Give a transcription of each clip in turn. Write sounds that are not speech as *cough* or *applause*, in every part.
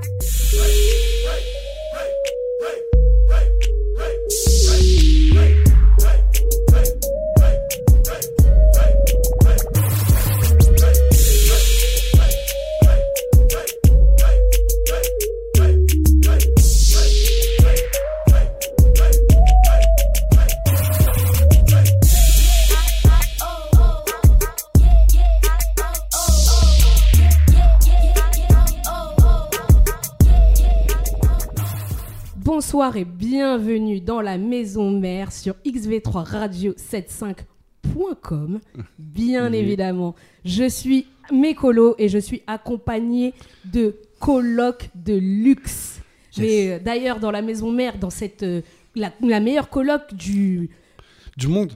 Right. Bienvenue dans la maison mère sur XV3 Radio 75.com. Bien évidemment, je suis Mécolo et je suis accompagné de colocs de luxe. Mais euh, d'ailleurs, dans la maison mère, dans cette euh, la, la meilleure coloc du Du monde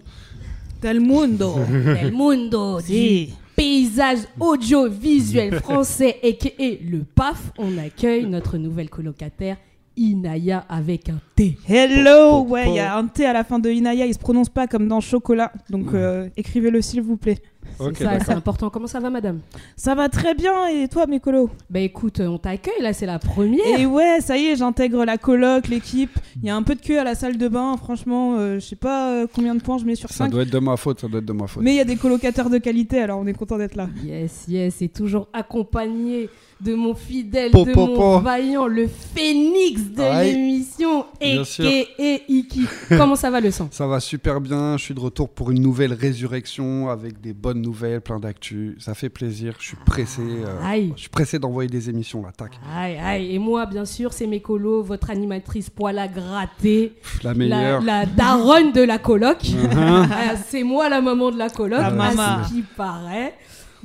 Del mundo. *laughs* del mundo, du Si. paysage audiovisuel français et le PAF, on accueille notre nouvelle colocataire Inaya avec un T. Hello, ouais, il y a un T à la fin de Inaya, il se prononce pas comme dans chocolat, donc euh, écrivez-le s'il vous plaît. Ça, c'est important. Comment ça va, madame? Ça va très bien, et toi, Mécolo Bah écoute, on t'accueille, là c'est la première. Et ouais, ça y est, j'intègre la coloc, l'équipe. Il y a un peu de queue à la salle de bain, franchement, euh, je sais pas euh, combien de points je mets sur Ça 5. doit être de ma faute, ça doit être de ma faute. Mais il y a des colocataires de qualité, alors on est content d'être là. Yes, yes, et toujours accompagné de mon fidèle, Po, de po, mon po. vaillant, le phénix de Aïe. l'émission, et sûr. et Iki. Comment ça va le sang Ça va super bien, je suis de retour pour une nouvelle résurrection avec des bonnes nouvelles, plein d'actu. Ça fait plaisir, je suis pressé. euh, Aïe. je suis pressé d'envoyer des émissions là, tac. Aïe, aïe. Et moi, bien sûr, c'est mes colos, votre animatrice poil à gratter, La meilleure. la daronne de la coloc. Mhm. *laughs* Ah, c'est moi la maman de la coloc, La à maman. ce qui paraît.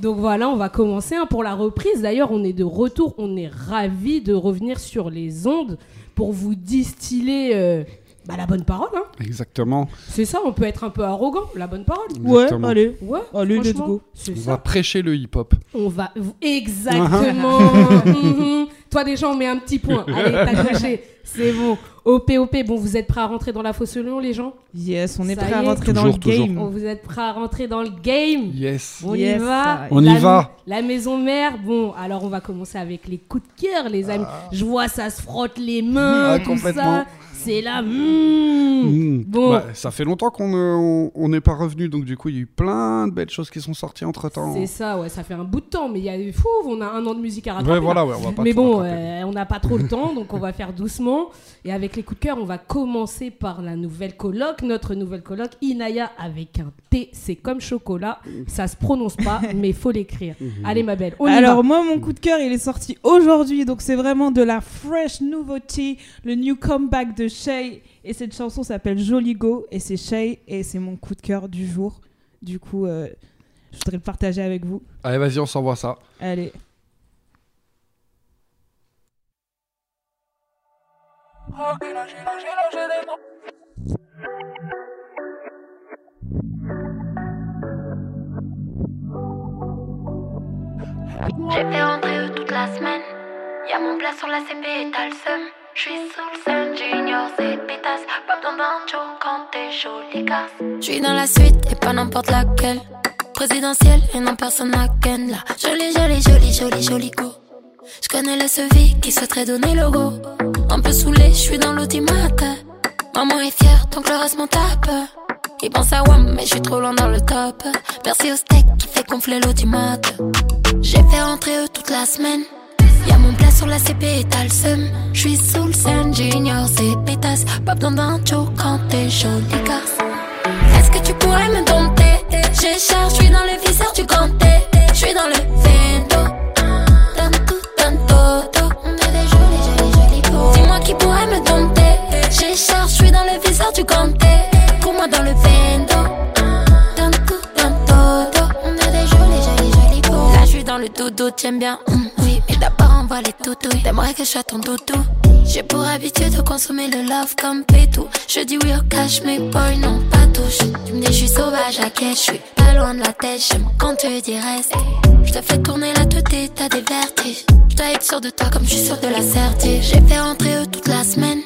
Donc voilà, on va commencer hein, pour la reprise. D'ailleurs, on est de retour, on est ravis de revenir sur les ondes pour vous distiller euh, bah, la bonne parole. hein. Exactement. C'est ça, on peut être un peu arrogant, la bonne parole. Exactement. Ouais, allez. Ouais, Allez, let's franchement, go. On ça. va prêcher le hip-hop. On va. Exactement. *laughs* Mhm. Toi, déjà, on met un petit point. Allez, t'as *laughs* coché. C'est bon. OP, OP. Bon, vous êtes prêts à rentrer dans la fosse au lion, les gens? Yes, on est Ça prêt y à rentrer dans le toujours. game. Oh, Vous êtes prêts à rentrer dans le game? Yes. On Yes, y va. On y La- va. La maison mère, bon, alors on va commencer avec les coups de cœur, les amis. Je vois, ça se frotte les mains, Ah, tout complètement. ça. C'est là. mm. Mmh. Bon. Bah, ça fait longtemps qu'on euh, on- on n'est pas revenu, donc du coup, il y a eu plein de belles choses qui sont sorties entre temps. C'est ça, ouais, ça fait un bout de temps, mais il y a fou, on a un an de musique à rattraper. Ouais, là. voilà, ouais, on va pas mais bon, euh, on n'a pas trop le temps, donc on va faire doucement. Et avec les coups de cœur, on va commencer par la nouvelle coloc, notre nouvelle coloc, Inaya avec un T, c'est comme chocolat, ça se prononce pas, *laughs* mais faut l'écrire. Allez ma belle, on y Alors va. moi mon coup de cœur il est sorti aujourd'hui donc c'est vraiment de la fresh nouveauté, le new comeback de Shay et cette chanson s'appelle Jolly Go et c'est Shay et c'est mon coup de cœur du jour. Du coup euh, je voudrais le partager avec vous. Allez, vas-y, on s'envoie ça. Allez. J'ai fait rentrer eux toute la semaine. Y'a mon plat sur la CP et t'as le seum. Casse. J'suis dans la suite et pas n'importe laquelle. Présidentielle et non personne à ken là. Jolie, jolie, jolie, jolie, jolie go. J'connais le SEVI qui souhaiterait donner le go. Un peu saoulé, j'suis dans l'automate. Maman est fière, donc le reste m'en tape. Il pense à WAM, mais j'suis trop loin dans le top. Merci au steak qui fait gonfler l'automate. J'ai fait rentrer eux toute la semaine. Y'a mon plat sur la CP et t'as le seum. J'suis sous le scène, junior, c'est pétasse. Pas besoin d'un quand t'es jolie garce. Est-ce que tu pourrais me dompter? J'ai charge, j'suis dans le viseur du ganté. J'suis dans le vento. Donne tout, todo. On est des jolis, jolis go. Dis-moi qui pourrait me dompter? J'ai charge, j'suis dans le viseur du ganté. Dodo, t'aimes bien, hum, oui. Mais d'abord, envoie les toutouilles. T'aimerais que je sois ton doudou? J'ai pour habitude de consommer le love comme pétou. Je dis oui au cash, mais boy, non, pas touche. Tu me dis, je suis sauvage à quai, je suis pas loin de la tête. J'aime quand tu dis reste. Je te fais tourner la tête et t'as des vertiges. Je dois être sûr de toi comme je suis sûr de la certitude. J'ai fait rentrer eux toute la semaine.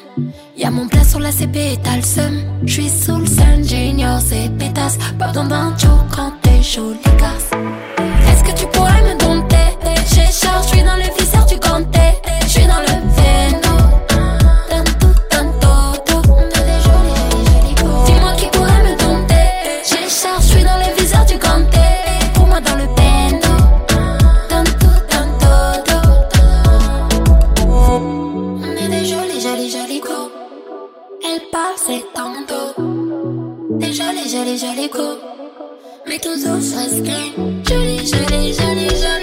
Y'a mon plat sur la CP et t'as le seum. J'suis sous le sun, junior, c'est pétasse. Pas besoin d'un show quand t'es décharge, je suis dans le viseur du canté, je suis dans le véno. Tanto, tanto, on est des jolies, jolies Dis-moi qui pourrait me tenter. J'écharge, je suis dans le viseur du canté, pour moi dans le bendo. Tanto, tanto, on est des jolies, jolies, jolies go. Elle parle, c'est tanto. Des jolies, jolies, jolies go. Mais toujours je reste Jolie, jolie, jolie, jolie.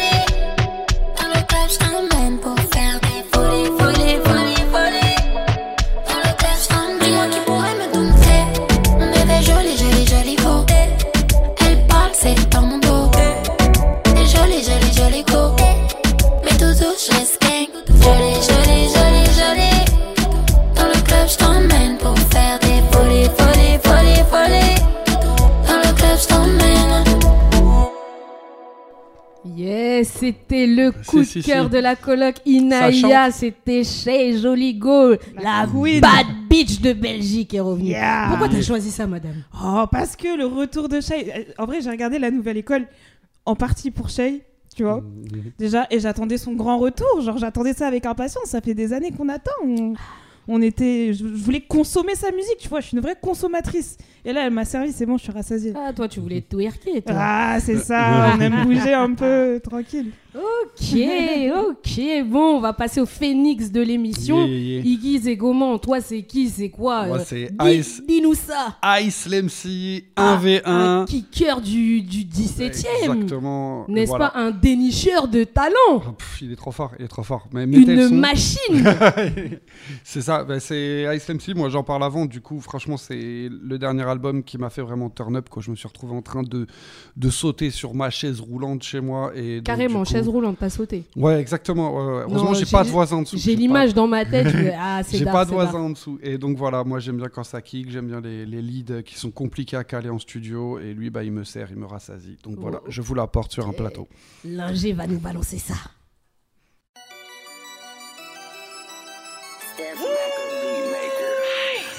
C'était le coup Si, de si, cœur si. de la coloc Inaya. C'était Shay Joligo, la queen. bad bitch de Belgique est revenue. Yeah. Pourquoi t'as choisi ça, madame? Oh, parce que le retour de Shay. euh, En vrai, j'ai regardé la nouvelle école en partie pour Shay, tu vois. Déjà, et j'attendais son grand retour. Genre, j'attendais ça avec impatience. Ça fait des années qu'on attend. On, on était. Je, je voulais consommer sa musique, tu vois. Je suis une vraie consommatrice. Et là, elle m'a servi. C'est bon, je suis rassasiée. Ah, toi, tu voulais twerker, toi. Ah, c'est ça. On aime bouger un peu, *laughs* tranquille. Ok, ok. Bon, on va passer au phénix de l'émission. Yeah, yeah. Iggy Zegoman, toi, c'est qui C'est quoi Moi, euh, c'est dis- Ice- Dis-nous ça. Ice Lemcy, Ah, 1v1. Un kicker du, du 17e. Exactement. Et N'est-ce voilà. pas un dénicheur de talent Ah, pff, il est trop fort, il est trop fort. Mais Une son. machine *laughs* c'est ça, bah, c'est Ice MC, moi j'en parle avant, du coup franchement c'est le dernier album qui m'a fait vraiment turn up quand je me suis retrouvé en train de, de sauter sur ma chaise roulante chez moi. Et Carrément, coup- chaise roulante, pas sauter. Ouais, exactement. ouais. Heureusement j'ai pas de voisin en dessous. J'ai pas- l'image dans ma tête. *laughs* Ah, c'est J'ai pas de voisin en dessous. Et donc voilà, moi j'aime bien quand ça kick, j'aime bien les, les leads qui sont compliqués à caler en studio. Et lui, bah, il me sert, il me rassasie. Donc voilà, Oh. je vous l'apporte sur un plateau. L'ingé va nous balancer ça. dancing Woo!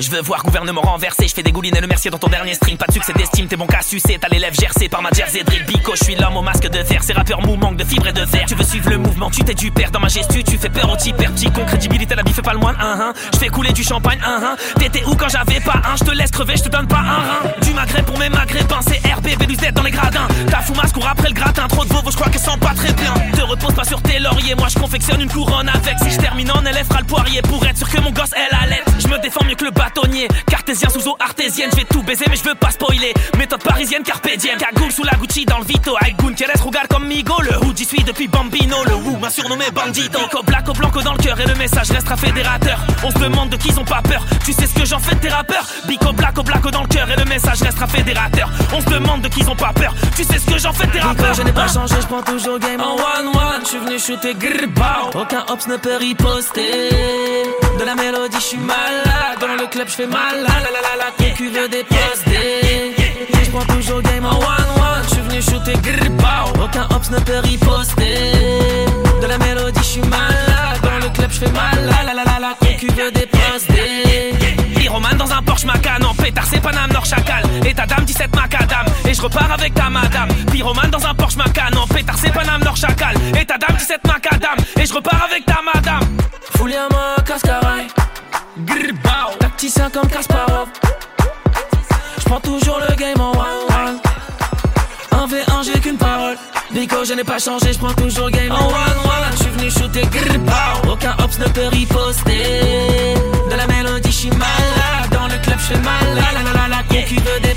Je veux voir gouvernement renversé, je fais des goulines et le mercier dans ton dernier stream. Pas de succès d'estime, t'es bon qu'à sucer, t'as les lèvres gercées par ma jersey drill. Bico, je suis l'homme au masque de fer, ces rappeurs mou manquent de fibres et de fer. Tu veux suivre le mouvement, tu t'es du père dans ma gestu, tu fais peur au type petit con, crédibilité, la bif fait pas le moine, un hein. Je fais couler du champagne, un hein. T'étais où quand j'avais pas un, je te laisse crever, je te donne pas un rein. Du maghreb pour mes maghrébins, c'est RB, B2Z dans les gradins. Ta foumasse court après le gratin, trop de bobo, je crois qu'elle sent pas très bien. Te repose pas sur tes lauriers, moi je confectionne une couronne avec. Si je termine en élève, le poirier pour être sûr que mon gosse elle allait. Je me défends mieux que le cartésien sous eau artésienne, je vais tout baiser mais je veux pas spoiler. Méthode parisienne, carpe diem, cagoule sous la Gucci dans le Vito, Keres, regarde comme Migo, le hood j'y suis depuis Bambino, le woo m'a surnommé Bandito. Nico, Blacko, Blanco dans le cœur et le message restera fédérateur. On se demande de qui ils ont pas peur, tu sais ce que j'en fais de tes rappeurs? Bico, Blacko, Blacko dans le cœur et le message restera fédérateur. On se demande de qui ils ont pas peur, tu sais ce que j'en fais de tes rappeurs? je n'ai pas changé, je prends toujours game en one-one, je suis venu shooter grrrbow. Aucun hops ne peut riposter. De la mélodie, je suis malade, dans le club, je fais mal. La la la la la, concu veut des. Je prends toujours game en one-one, je suis venu shooter grrrbow. Aucun hops ne peut riposter. De la mélodie, je suis malade, dans le club, je fais mal. La la la la la, concu veut des. Pyromane dans un Porsche Macan en pétard, c'est Paname Nord Chacal. Et ta dame 17 macadam, et je repars avec ta madame. Pyromane dans un Porsche Macan en pétard, c'est Paname Nord Chacal. Et ta dame 17 macadam, et je repars avec ta madame. Foulé à ma cascaraille, grrrbao. Tacticien comme Kasparov. J'prends toujours le game en one-one. 1v1, j'ai qu'une parole. Nico, je n'ai pas changé, j'prends toujours le game en one-one. J'suis venu shooter grrrbao. Aucun hops ne peut riposter. De la mélodie, j'suis malade. Dans le club, j'fais mal. La la la la concu veut des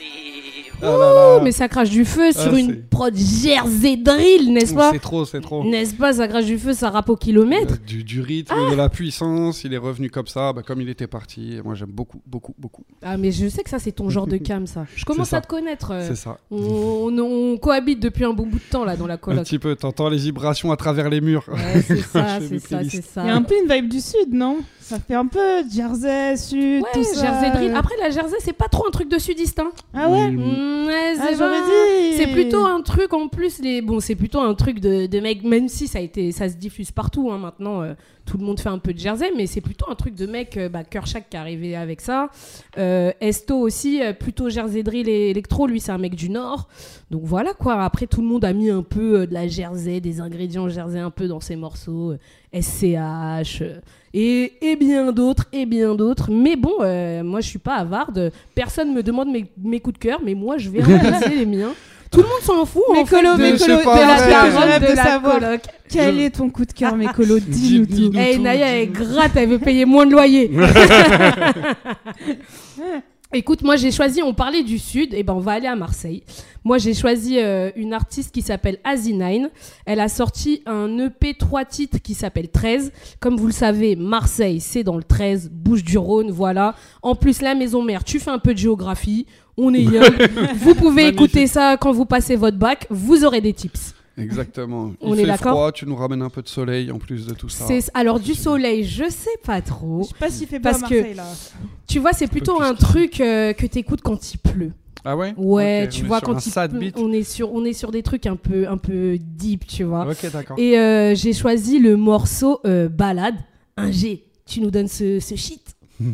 libre. Ah là là. Oh, mais ça crache du feu sur Ah, une prod Jersey Drill, n'est-ce pas C'est trop, c'est trop. N'est-ce pas, ça crache du feu, ça rappe au kilomètre Euh, Du, du rythme, Ah. de la puissance, il est revenu comme ça, bah, comme il était parti. Moi j'aime beaucoup, beaucoup, beaucoup. Ah, mais je sais que ça, c'est ton genre de *laughs* cam, ça. Je commence ça. à te connaître. euh, C'est ça. on, on- on cohabite depuis un bon bout de temps, là, dans la Un coloc. petit peu, t'entends les vibrations à travers les murs. Ouais, c'est *laughs* ça, c'est ça, c'est ça. Il y a un peu une vibe du sud, non? Ça fait un peu Jersey, sud, Ouais, tout ça. Jersey Drill. Après, la Jersey, c'est pas trop un truc de sudiste, hein. Ah ouais Oui. Mm, ouais, Ah, c'est j'aurais pas- dit. C'est plutôt un truc en plus les bon c'est plutôt un truc de, de mec même si ça a été ça se diffuse partout hein, maintenant euh, tout le monde fait un peu de Jersey mais c'est plutôt un truc de mec euh, bah Kershak qui est arrivé avec ça Euh, Esto aussi euh, plutôt Jersey drill et électro lui c'est un mec du nord donc voilà quoi après tout le monde a mis un peu euh, de la Jersey des ingrédients Jersey un peu dans ses morceaux euh, SCH et, et bien d'autres et bien d'autres mais bon euh, moi je suis pas avarde personne me demande mes, mes coups de cœur mais moi je vais *laughs* ramasser les miens Tout le monde s'en fout. Mais en fait, Colo, de, mais Mais Colo, pas de la carotte, de de la savoir. coloc. Quel est ton coup de cœur, mais Colo *laughs* Dis-nous Dis- tout. dis-nous. Eh, tout, Naya, elle gratte, elle veut payer moins de loyer. *laughs* Écoute, moi j'ai choisi, on parlait du Sud, et ben on va aller à Marseille. Moi j'ai choisi euh, une artiste qui s'appelle Asinine. Elle a sorti un EP 3 titres qui s'appelle 13. Comme vous le savez, Marseille c'est dans le 13, Bouche du Rhône, voilà. En plus, la maison mère, tu fais un peu de géographie, on est *laughs* young. vous pouvez écouter ça quand vous passez votre bac, vous aurez des tips. Exactement. *laughs* On Il est fait froid, tu nous ramènes un peu de soleil en plus de tout ça. C'est- Alors du soleil, je sais pas trop. Je sais pas s'il fait beau Parce à que- Marseille, là. Tu vois, c'est plutôt un truc euh, que t'écoutes quand il pleut. Ah ouais? Ouais, tu vois quand un il sad pleut, beat. on est sur on est sur des trucs un peu un peu deep, tu vois. Ok, d'accord. Et euh, j'ai choisi le morceau euh, Balade, un G. Tu nous donnes ce, ce shit. *laughs*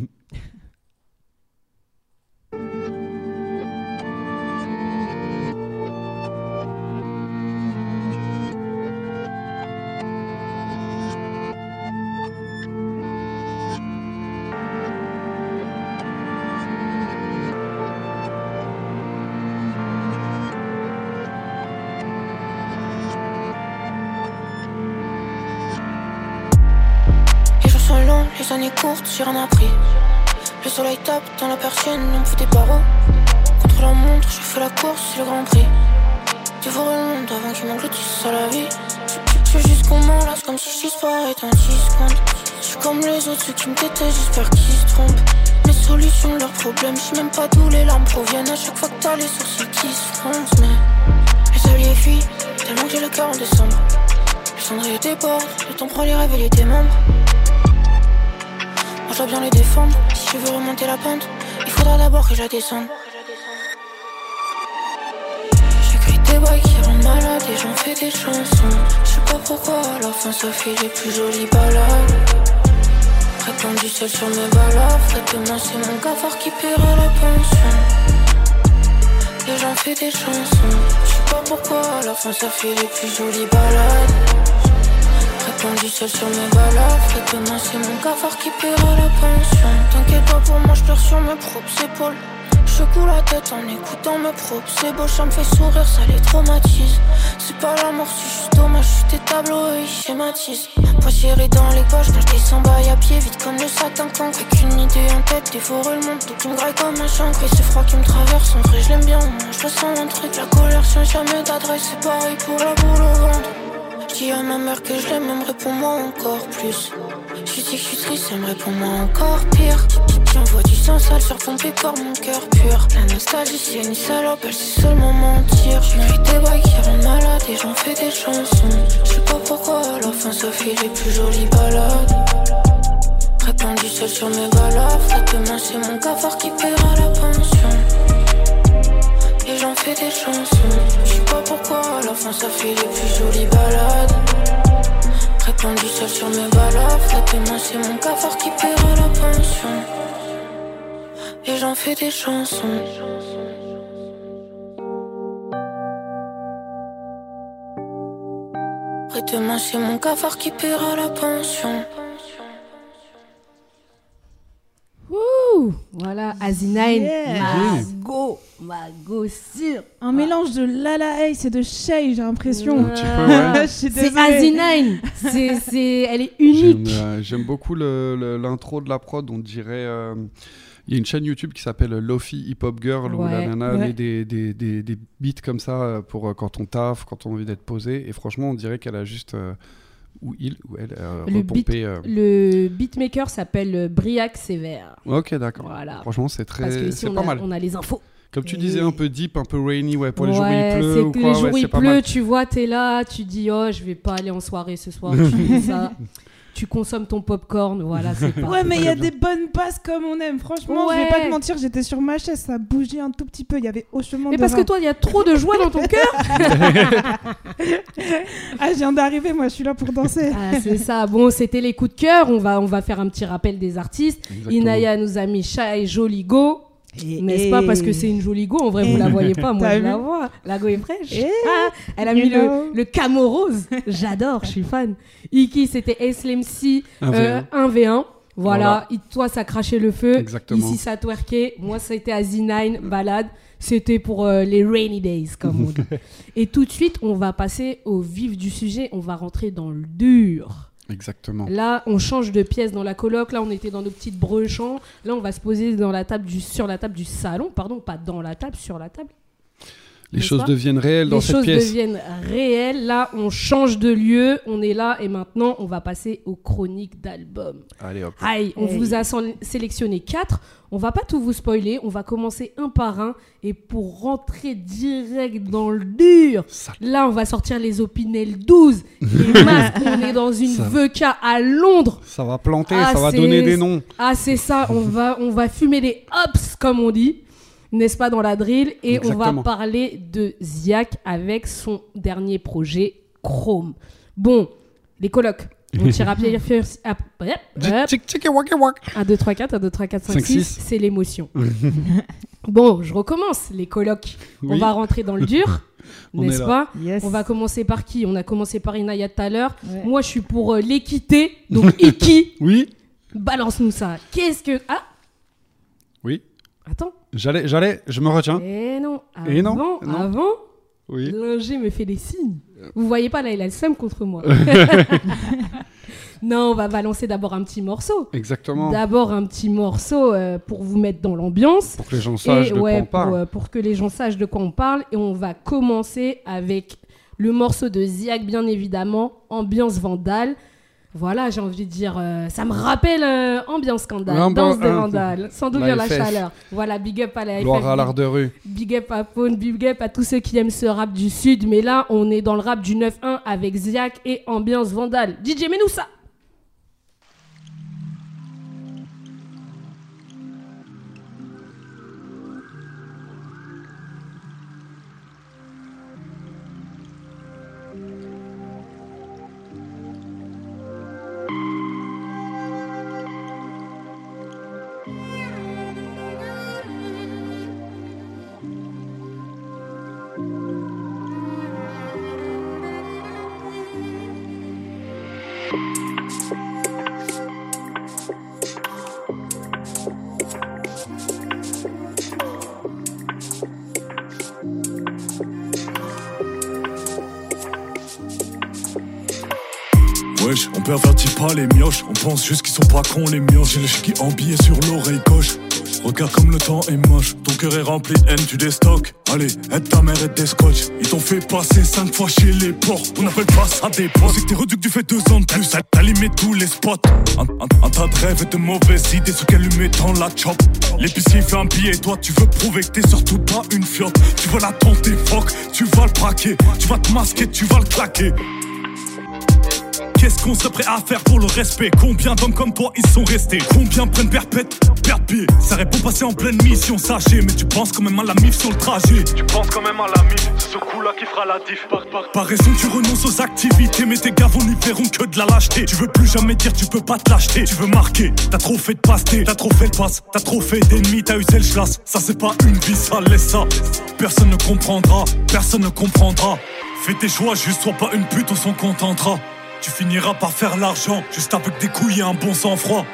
années courtes, j'ai rien appris. Le soleil tape dans la persienne, on me fout des barreaux. Contre la montre, je fais la course, c'est le grand prix. Dévorer le monde avant qu'il m'engloutisse à la vie. Je- veux juste qu'on m'enlace comme si je disparais dans 10 secondes. Je suis comme les autres, ceux qui me détestent, j'espère qu'ils se trompent. Mes solutions, leurs problèmes, je même pas d'où les larmes proviennent. À chaque fois que t'as les sourcils qui se froncent, mais les alliés fuient, tellement que j'ai le cœur en décembre. Le cendrier déborde, le temps prend les rêves et les démembres. Bien les défendre. Si je veux remonter la pente, il faudra d'abord que je la descende. J'écris des bails qui rendent malade et j'en fais des chansons. Je sais pas pourquoi, à la fin ça fait les plus jolies balades. Répandre du sel sur mes. Et demain c'est mon cafard qui paiera la pension. Et j'en fais des chansons. Je sais pas pourquoi, à la fin ça fait les plus jolies balades. Répandre du sel sur mes. Et demain c'est mon cafard qui paiera la pension. T'inquiète pas pour moi, je pleure sur mes propres épaules. Je secoue la tête en écoutant mes propres. C'est beau, ça me fait sourire, ça les traumatise. C'est pas la mort, c'est dommage. J'suis des tableaux et ils schématisent. Poissiéré dans les poches, quand je descends bail à pied, vite comme le sac d'un cancre. Avec une idée en tête, dévorer le monde. Tout me graille comme un chancre. Et c'est froid qui me traverse, en vrai, je l'aime bien. Moi, je ressens un truc, la colère sans jamais d'adresse. C'est pareil pour la boule au ventre. J'dis à ma mère que je l'aime, elle me répond-moi encore plus. Je dis que je suis triste, elle me répond-moi encore pire. J'envoie du sang sale sur ton pécor, mon cœur pur. La nostalgie, c'est une salope, elle sait seulement mentir. J'écris des bails qui rendent malade et j'en fais des chansons. Je sais pas pourquoi, à la fin ça fait les plus jolies balades. Répandre du sel sur mes balafres. Demain, c'est mon cafard qui paiera la pension. Et j'en fais des chansons. Je sais pas pourquoi, à la fin ça fait les plus jolies balades. Répandre du sel sur mes. Et demain, c'est mon cafard qui paiera la pension. Et j'en fais des chansons. Demain, c'est mon cafard qui paiera la pension. Ouh, voilà, Asinine, Yeah. Mago, Mago sûr. Un mélange de Lala Ace et de Shay, j'ai l'impression. Un petit peu, ouais. *laughs* C'est c'est, c'est, elle est J'aime unique. euh, j'aime beaucoup le- le- l'intro de la prod, on dirait. euh, Il y a une chaîne YouTube qui s'appelle Lofi Hip Hop Girl où la Ouais, nana ouais. met des, des, des, des beats comme ça euh, pour euh, quand on taffe, quand on a envie d'être posé. Et franchement, on dirait qu'elle a juste. euh, ou il ou elle euh, Le repompé. euh. Le beatmaker s'appelle Briac Sévère. Ok, d'accord. Voilà. Franchement, c'est Parce que très. ici, on pas a, mal. on a les infos. Comme tu disais, un peu deep, un peu rainy, ouais, pour les jours où il pleut ou quoi. les jours ouais, où il pleut, tu vois, t'es là, tu dis oh je vais pas aller en soirée ce soir, tu *laughs* fais ça, tu consommes ton popcorn, voilà c'est *laughs* pas. Ouais, mais il y a des bonnes passes comme on aime. Franchement, je vais pas te mentir, j'étais sur ma chaise, ça bougeait un tout petit peu. Il y avait hochement Mais de parce que toi il y a trop de joie dans ton *laughs* cœur. Ah, je viens d'arriver, moi, je suis là pour danser. Ah, c'est ça. Bon, c'était les coups de cœur. On va on va faire un petit rappel des artistes. Exactement. Inaya nous a mis Chat et Joligo. N'est-ce pas parce que c'est une jolie go En vrai, vous la voyez pas, *laughs* moi je la vois. La go est fraîche. Ah, elle a mis know. le, le camo rose. J'adore, je suis fan. Iki, c'était SLMC Un euh, 1v1. Voilà, Voilà. Il- toi ça crachait le feu. Exactement. Ici ça twerkait. Moi c'était à Z9, balade. C'était pour euh, les rainy days, comme on dit. *laughs* Et tout de suite, on va passer au vif du sujet. On va rentrer dans le dur. Exactement. Là, on change de pièce dans la coloc. Là, on était dans nos petites brechants. Là, on va se poser dans la table du, sur la table du salon. Pardon, pas dans la table, sur la table. Les choses deviennent réelles dans Les cette choses pièce. deviennent réelles. Là, on change de lieu. On est là et maintenant, on va passer aux chroniques d'albums. Allez hop. Aïe, on Hey. vous a sélectionné quatre. On va pas tout vous spoiler. On va commencer un par un. Et pour rentrer direct dans le dur, là, on va sortir les Opinel 12. Les *laughs* masques, on est dans une Ça. VK à Londres. Ça va planter, Ah, ça va c'est- donner des noms. Ah, c'est ça. On va, on va fumer les hops, comme on dit. N'est-ce pas, dans la drill. Et on va parler de Ziak avec son dernier projet, Chrome. Bon, les colocs. On tire à wak. 1, 2, 3, 4, 1, 2, 3, 4, 5, 5, 6, 6. c'est l'émotion. *laughs* bon, je recommence, les colocs. On va rentrer dans le dur, *laughs* n'est-ce pas Yes. On va commencer par qui? On a commencé par Inaya tout à l'heure. Ouais. Moi, je suis pour euh, l'équité, donc *laughs* Iki, Oui, balance-nous ça. Qu'est-ce que... Ah, oui. attends. J'allais, j'allais, je me retiens. Eh non, avant, Et non, non. avant, Oui. L'ingé me fait des signes. Vous voyez pas là, il a le seum contre moi. *laughs* non, on va balancer d'abord un petit morceau. Exactement. D'abord un petit morceau euh, pour vous mettre dans l'ambiance. Pour que les gens sachent Et de ouais, quoi on pour, parle. euh, pour que les gens sachent de quoi on parle. Et on va commencer avec le morceau de Ziak, bien évidemment, Ambiance Vandale. Voilà, j'ai envie de dire, euh, ça me rappelle euh, Ambiance Scandale, Ambi- Danse de hein, Vandale, sans doute la la FF. chaleur. Voilà, big up à la Gloire FF, à l'art de rue. Big up à Faune, big up à tous ceux qui aiment ce rap du Sud. Mais là, on est dans le rap du 9-1 avec Ziak et Ambiance Vandale. DJ, mets-nous On pervertit pas les mioches, on pense juste qu'ils sont pas cons les mioches. J'ai le qui embillé sur l'oreille gauche. Regarde comme le temps est moche, ton cœur est rempli de haine, tu déstockes. Allez, aide ta mère et des scotch. Ils t'ont fait passer cinq fois chez les porcs, on appelle pas ça des potes. C'est que t'es reduc, tu fais deux ans de plus, t'as limé tous les spots. Un tas de rêves et de mauvaises idées, ce qu'elle lui met dans la chop. L'épicier fait un billet, toi tu veux prouver que t'es surtout pas une fiotte. Tu vas la tenter, fuck, tu vas le braquer, tu vas te masquer, tu vas le claquer. Qu'est-ce qu'on serait prêt à faire pour le respect? Combien d'hommes comme toi ils sont restés? Combien prennent perpète, pied Ça répond passer en pleine mission, sachez Mais tu penses quand même à la mif sur le trajet. Tu penses quand même à la mif, c'est ce coup-là qui fera la diff. Par, par, par raison tu renonces aux activités Mais tes gars vont n'y verront que de la lâcheté. Tu veux plus jamais dire tu peux pas te lâcher Tu veux marquer, t'as trop fait de pasté T'as trop fait le passe, t'as trop fait d'ennemis T'as usé le chlasse, ça c'est pas une vie ça laisse ça. Personne ne comprendra, personne ne comprendra. Fais tes choix, juste sois pas une pute, on s'en contentera tu finiras par faire l'argent, juste avec des couilles et un bon sang-froid.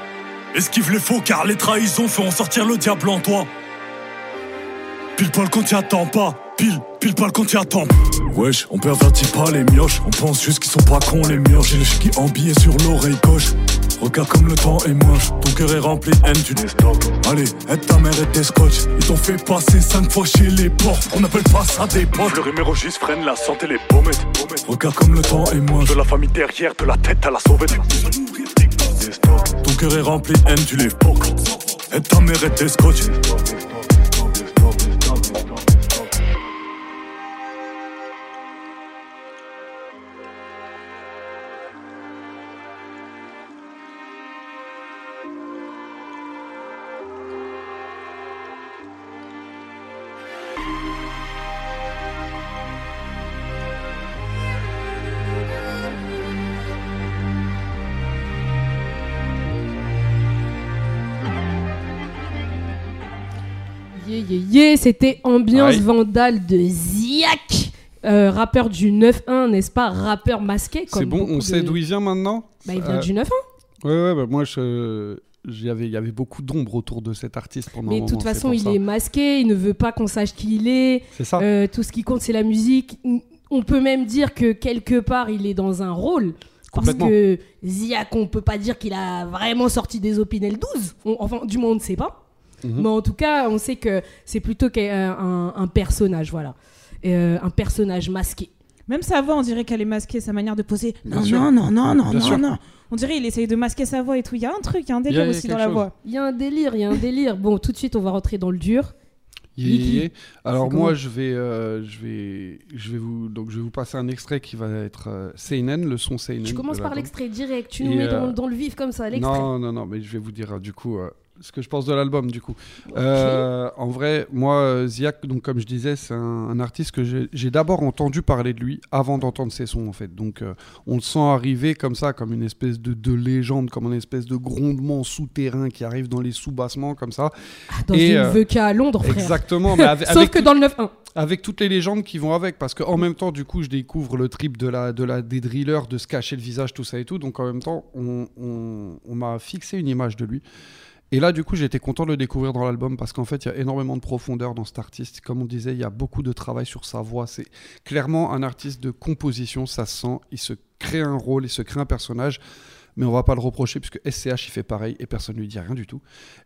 Esquive les faux car les trahisons feront sortir le diable en toi. Pile poil quand t'y attends pas, pile, pile poil quand t'y attends. Wesh, on pervertit pas les mioches, on pense juste qu'ils sont pas cons les mioches. J'ai le qui embillé sur l'oreille gauche. Regarde comme le temps est moche, ton cœur est rempli de haine, tu. Allez, aide ta mère et des scotch. Ils t'ont fait passer cinq fois chez les porcs, on appelle pas ça des potes. Le numéro juste freine la santé, les pommettes. Regarde comme le temps est moche. De la famille derrière, de la tête à la sauvette. Ton cœur est rempli de haine, tu les. Aide ta mère et des scotch. C'était Ambiance Aïe. Vandale de Ziak, euh, rappeur du 9-1, n'est-ce pas? Rappeur masqué. C'est bon, on sait d'où il vient maintenant? Bah, il vient Euh, du 9-1. Ouais, ouais, bah moi je. il y avait, il y avait beaucoup d'ombre autour de cet artiste pendant Mais de toute façon, il ça. est masqué, il ne veut pas qu'on sache qui il est. C'est ça. Euh, tout ce qui compte, c'est la musique. On peut même dire que quelque part, il est dans un rôle. Parce que Ziak, on peut pas dire qu'il a vraiment sorti des Opinel 12. On- enfin, du moins, on ne sait pas. Mhm. Mais en tout cas, on sait que c'est plutôt qu'un un, un personnage, voilà. Euh, un personnage masqué. Même sa voix, on dirait qu'elle est masquée, sa manière de poser. Non, non, non, non, non, Bien non, sûr. non. On dirait il essaye de masquer sa voix et tout. Il y a un truc, il y a un délire a- il y a aussi dans la chose. voix. Il y a un délire, il y a un délire. Bon, tout de suite, on va rentrer dans le dur. Yeah, Niki. yeah. Alors moi, je vais, euh, je vais, je vais vous, donc je vais vous passer un extrait qui va être euh, Seinen, le son Seinen. Tu commences par l'extrait direct, tu nous mets dans, euh, dans le vif comme ça, l'extrait. Non, non, non, mais je vais vous dire euh, du coup euh, ce que je pense de l'album du coup. Euh, en vrai, moi, Ziak, donc comme je disais, c'est un, un artiste que j'ai d'abord entendu parler de lui avant d'entendre ses sons en fait. Donc euh, on le sent arriver comme ça, comme une espèce de, de légende, comme une espèce de grondement souterrain qui arrive dans les sous-bassements comme ça. Ah, dans et, une euh, VK à Londres, frère. Exactement, mais avec, *laughs* Sauf avec que dans le 9-1. avec toutes les légendes qui vont avec, parce qu'en même temps, du coup, je découvre le trip de la, de la, des drillers, de se cacher le visage, tout ça et tout. Donc en même temps, on, on- on m'a fixé une image de lui. Et là, du coup, j'étais content de le découvrir dans l'album parce qu'en fait, il y a énormément de profondeur dans cet artiste. Comme on disait, il y a beaucoup de travail sur sa voix. C'est clairement un artiste de composition, ça se sent. Il se crée un rôle, il se crée un personnage. Mais on va pas le reprocher puisque SCH il fait pareil et personne lui dit rien du tout.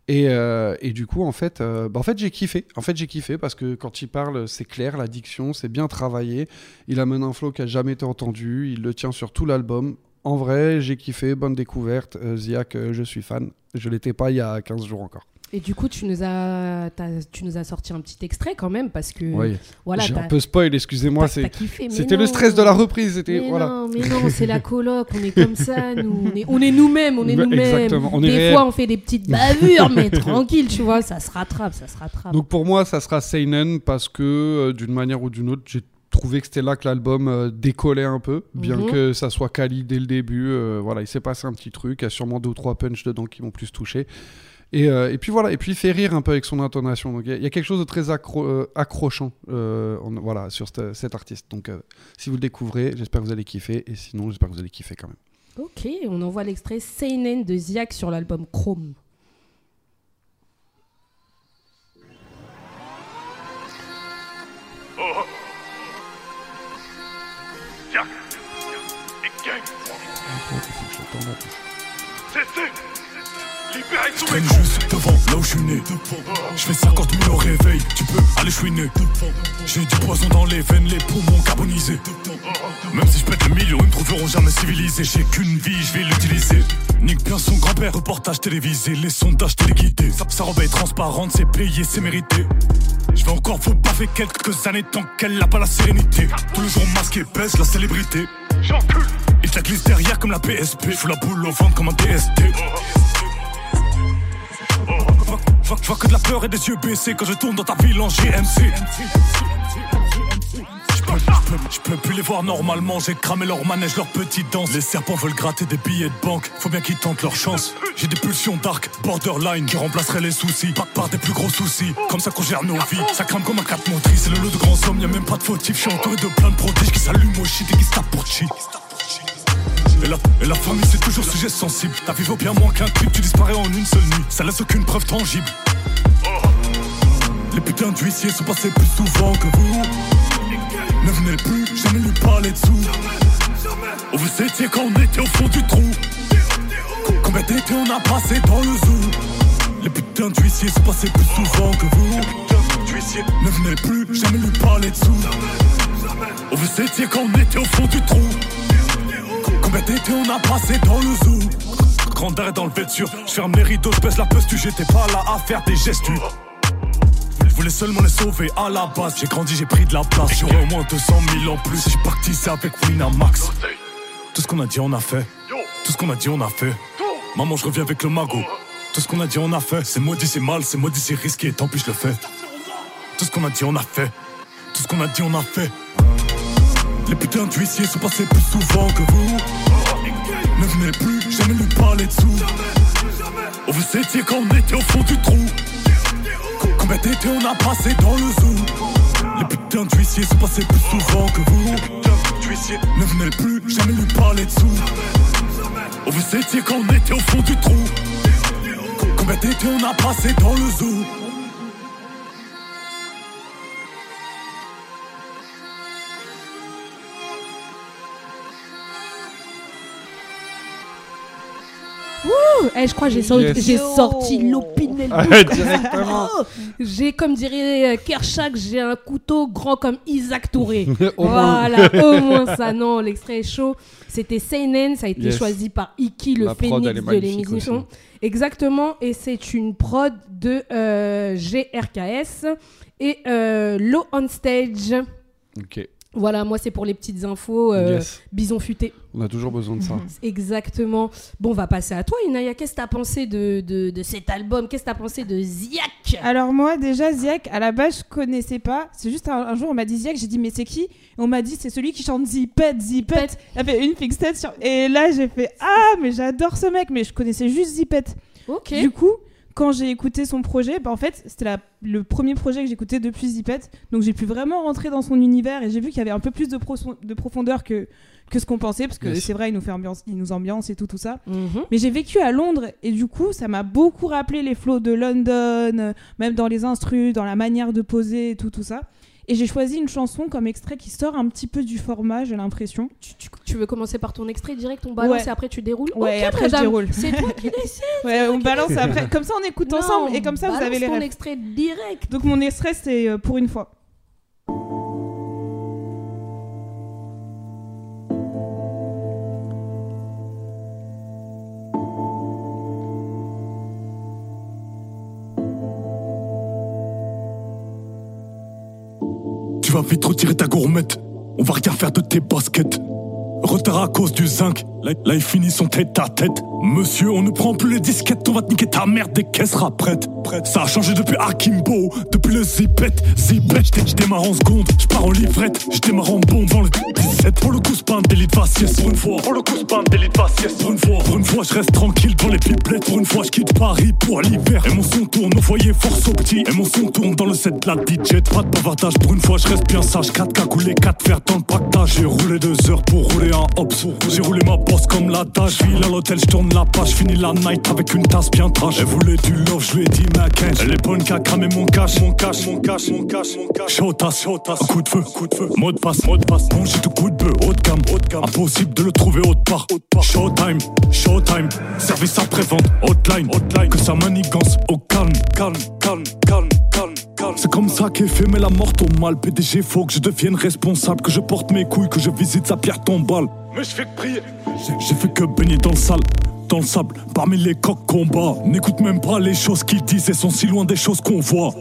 Et, euh, et du coup, en fait, euh, bah, en fait j'ai kiffé. En fait, j'ai kiffé parce que quand il parle, c'est clair, la diction, c'est bien travaillé. Il amène un flow qui a jamais été entendu. Il le tient sur tout l'album. En vrai, j'ai kiffé, bonne découverte. Euh, Ziak, euh, je suis fan. Je l'étais pas il y a 15 jours encore. Et du coup, tu nous as, tu nous as sorti un petit extrait quand même parce que Oui, voilà, j'ai un peu spoil, excusez-moi. C'était le stress de la reprise. C'était voilà. non, mais non, c'est la coloc, on est comme ça, nous. On est, on est nous-mêmes, on est Bah, nous-mêmes. Des fois, on fait des petites bavures, mais tranquille, tu vois, ça se rattrape, ça se rattrape. Donc pour moi, ça sera Seinen parce que euh, d'une manière ou d'une autre, j'ai trouvé que c'était là que l'album euh, décollait un peu, bien Mhm. que ça soit quali dès le début. euh, voilà, il s'est passé un petit truc, il y a sûrement deux ou trois punchs dedans qui m'ont plus touché. Et, euh, et puis voilà, et puis il fait rire un peu avec son intonation. Donc il y, a- il y a quelque chose de très accro- euh, accrochant, euh, en- voilà, sur cette- cet artiste. Donc euh, si vous le découvrez, j'espère que vous allez kiffer, et sinon j'espère que vous allez kiffer quand même. Ok, on envoie l'extrait Seinen de Ziak sur l'album Chrome. Je traîne juste devant là où je suis né. Je fais 50 000 au réveil, tu peux aller chouiner. J'ai du poison dans les veines, les poumons carbonisés. Même si je pète le million, ils me trouveront jamais civilisé. J'ai qu'une vie, je vais l'utiliser. Nique bien son grand-père, reportage télévisé, les sondages téléguidés. Sa, sa robe est transparente, c'est payé, c'est mérité. Je vais encore vous baffer quelques années tant qu'elle n'a pas la sérénité. Tous les jours masqué, baisse la célébrité. Il te la glisse derrière comme la PSP. Fous la boule au ventre comme un DST. Je vois que de la peur et des yeux baissés quand je tourne dans ta ville en GMC. Je peux, plus les voir normalement, j'ai cramé leur manège, leur petite danse. Les serpents veulent gratter des billets de banque, faut bien qu'ils tentent leur chance. J'ai des pulsions dark, borderline, qui remplaceraient les soucis, pas par des plus gros soucis. Comme ça qu'on gère nos vies, ça crame comme un carte motrice. C'est le lot de grands hommes, y'a même pas de fautif. Je suis entouré de plein de prodiges qui s'allument au shit et qui se tapent pour. Et la, et la famille c'est toujours sujet sensible Ta vie vaut bien moins qu'un clip, tu disparais en une seule nuit Ça laisse aucune preuve tangible Les putains d'huissiers sont passés plus souvent que vous Ne venez plus, jamais lui parler dessous Où vous étiez quand on était au fond du trou. Combien d'étés on a passé dans le zoo. Les putains d'huissiers sont passés plus souvent que vous. Ne venez plus, jamais lui parler dessous Où vous étiez quand on était au fond du trou. Combien d'étés on a passé dans le zoo. Grand arrêt dans le vêture, je ferme les rideaux, je la tu j'étais pas là à faire des gestes. Voulais seulement les sauver à la base, j'ai grandi, j'ai pris de la place. J'aurais au moins 200 000 en plus si je partissais avec Winamax. Tout ce qu'on a dit, on a fait. Tout ce qu'on a dit, on a fait. Maman, je reviens avec le magot. Tout ce qu'on a dit, on a fait. C'est maudit, c'est mal, c'est maudit, c'est risqué, tant pis, je le fais. Tout ce qu'on a dit, on a fait. Tout ce qu'on a dit, on a fait. Les putains d'huissiers sont passés plus souvent que vous. Ne venez plus, jamais lui parler dessous. Où vous étiez quand on était au fond du trou. Combien d'étés on a passé dans le zoo. Les putains d'huissiers sont passés plus souvent que vous. Ne venez plus, jamais lui parler dessous. Où vous étiez quand on était au fond du trou. Combien d'été on a passé dans le zoo Eh, je crois que j'ai sorti, Yes. j'ai sorti l'opinel. Ah, directement. *laughs* J'ai, comme dirait euh, Kershak, j'ai un couteau grand comme Isaac Touré. *laughs* Au voilà, au moins ça. Non, l'extrait est chaud. C'était Seinen, ça a été Yes. choisi par Iki, le La phénix de l'émission. Exactement, et c'est une prod de euh, GRKS et euh, Low on Stage. Ok. Voilà, moi c'est pour les petites infos. euh, Yes. Bison futé. On a toujours besoin de ça. *laughs* Exactement. Bon, on va passer à toi, Inaya. Qu'est-ce que t'as pensé de, de, de cet album? Qu'est-ce que t'as pensé de Ziak? Alors moi déjà Ziak à la base je connaissais pas. C'est juste un, un jour on m'a dit Ziak, j'ai dit mais c'est qui? Et on m'a dit c'est celui qui chante Zipette, Zipette. Il a fait une fixette sur... Et là j'ai fait ah mais j'adore ce mec mais je connaissais juste Zipette. Ok. Du coup quand j'ai écouté son projet, bah en fait c'était le premier projet que j'écoutais depuis Zipette. Donc j'ai pu vraiment rentrer dans son univers et j'ai vu qu'il y avait un peu plus de profondeur que, que ce qu'on pensait parce que Yes. c'est vrai il nous fait ambiance, il nous ambiance et tout tout ça. Mhm. Mais j'ai vécu à Londres et du coup, ça m'a beaucoup rappelé les flots de London, euh, même dans les instrus, dans la manière de poser et tout, tout ça. Et j'ai choisi une chanson comme extrait qui sort un petit peu du format, j'ai l'impression. Tu, tu- tu veux commencer par ton extrait direct, on balance Ouais. et après tu déroules Ouais, Ok, et après, je madame, déroule. C'est toi qui *laughs* décides. Ouais, on balance après. Comme ça, on écoute Non, ensemble et comme ça, vous avez les ton rêves. extrait direct. Donc mon extrait, c'est euh, pour une fois. Vas vite retirer ta gourmette. On va rien faire de tes baskets. Retard à cause du zinc. Là, là, ils finissent son tête à tête. Monsieur, on ne prend plus les disquettes. On va te niquer ta merde dès qu'elle sera prête. prête. Ça a changé depuis Akimbo. Depuis le zipette. Zipette, j'dé- j'démarre en seconde. J'pars en livrette. J'démarre en bombe dans le 17. Pour le coup, c'est pas un délit de faciès. Pour une fois. Pour le coup, c'est pas un délit de faciès. Pour une fois. Pour une fois, je reste tranquille dans les pipelettes. Pour une fois, je quitte Paris pour l'hiver. Et mon son tourne au foyer force au petit. Et mon son tourne dans le set de la DJ. Pas de bavardage. Pour une fois, je reste bien sage. 4 cas coulés, 4 verres dans le pactage. J'ai roulé 2 heures pour rouler J'ai roulé ma bosse comme la tâche. J'file à l'hôtel, j'tourne la page. Finis la night avec une tasse bien trash. Elle voulait du love, je lui ai dit ma cash. Elle est bonne qu'à cramer mon cash. Mon cash, mon cash, mon cash, mon cash. Tasse. Un coup de feu, coup de feu. Mode passe, mode passe. Bon, j'ai tout coup de bœuf, haut de gamme, haut de. Impossible de le trouver autre part. Showtime, showtime. Service après-vente, hotline, hotline. Que ça manigance au calme, calme, calme. calme. C'est comme ça qu'est fait, mais la mort au mal. PDG, faut que je devienne responsable. Que je porte mes couilles, que je visite sa pierre tombale. Mais je fais que prier. J'ai fait que baigner dans le sale. Dans le sable, parmi les coqs combat. N'écoute même pas les choses qu'ils disent, elles sont si loin des choses qu'on voit.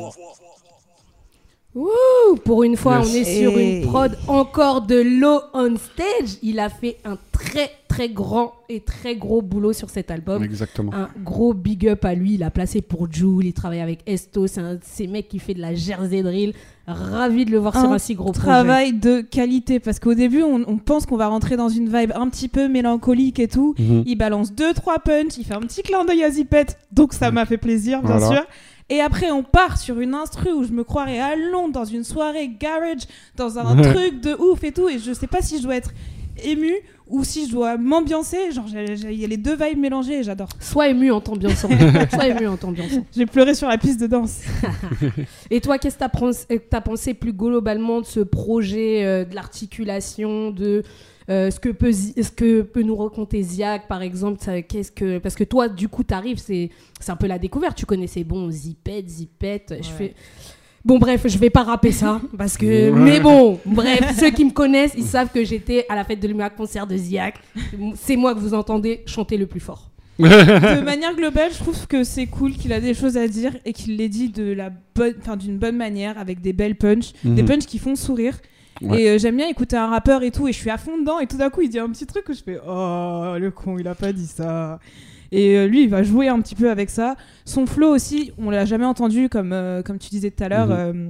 Ouh, pour une fois, on est sur une prod encore de low on stage. Il a fait un très très grand et très gros boulot sur cet album. Exactement. Un gros big up à lui. Il a placé pour Jules. Il travaille avec Esto. C'est un de ces mecs qui fait de la Jersey Drill. Ravi de le voir sur Un un si gros projet. Travail de qualité parce qu'au début, on, on pense qu'on va rentrer dans une vibe un petit peu mélancolique et tout. Mhm. Il balance deux trois punch, il fait un petit clin d'œil à Zipette, donc ça m'a fait plaisir bien Voilà. sûr. Et après on part sur une instru où je me croirais à Londres dans une soirée garage, dans un *laughs* truc de ouf et tout, et je sais pas si je dois être ému ou si je dois m'ambiancer. Genre il y a les deux vibes mélangées et j'adore. Sois ému en t'ambiançant. *laughs* Sois ému en t'ambiançant. J'ai pleuré sur la piste de danse. *laughs* Et toi, qu'est-ce que t'as pens- t'as pensé plus globalement de ce projet, euh, de l'articulation, de euh, ce, que peut, ce que peut nous raconter Ziak, par exemple ça, qu'est-ce que Parce que toi, du coup, t'arrives, c'est c'est un peu la découverte. Tu connaissais, bon, Zipette, Zipette. Je fais... Bon, bref, je vais pas rapper ça, parce que... Ouais. Mais bon, bref, ceux qui me connaissent, ils savent que j'étais à la fête de l'humain concert de Ziak. C'est moi que vous entendez chanter le plus fort. de *laughs* manière globale, je trouve que c'est cool qu'il a des choses à dire et qu'il les dit de la bonne, enfin d'une bonne manière, avec des belles punches, des Mhm. punches qui font sourire. Ouais. Et euh, j'aime bien écouter un rappeur et tout, et je suis à fond dedans, et tout d'un coup il dit un petit truc que je fais Oh le con, il a pas dit ça. Et euh, lui il va jouer un petit peu avec ça. Son flow aussi, on l'a jamais entendu, comme, euh, comme tu disais tout à l'heure. Mhm. euh,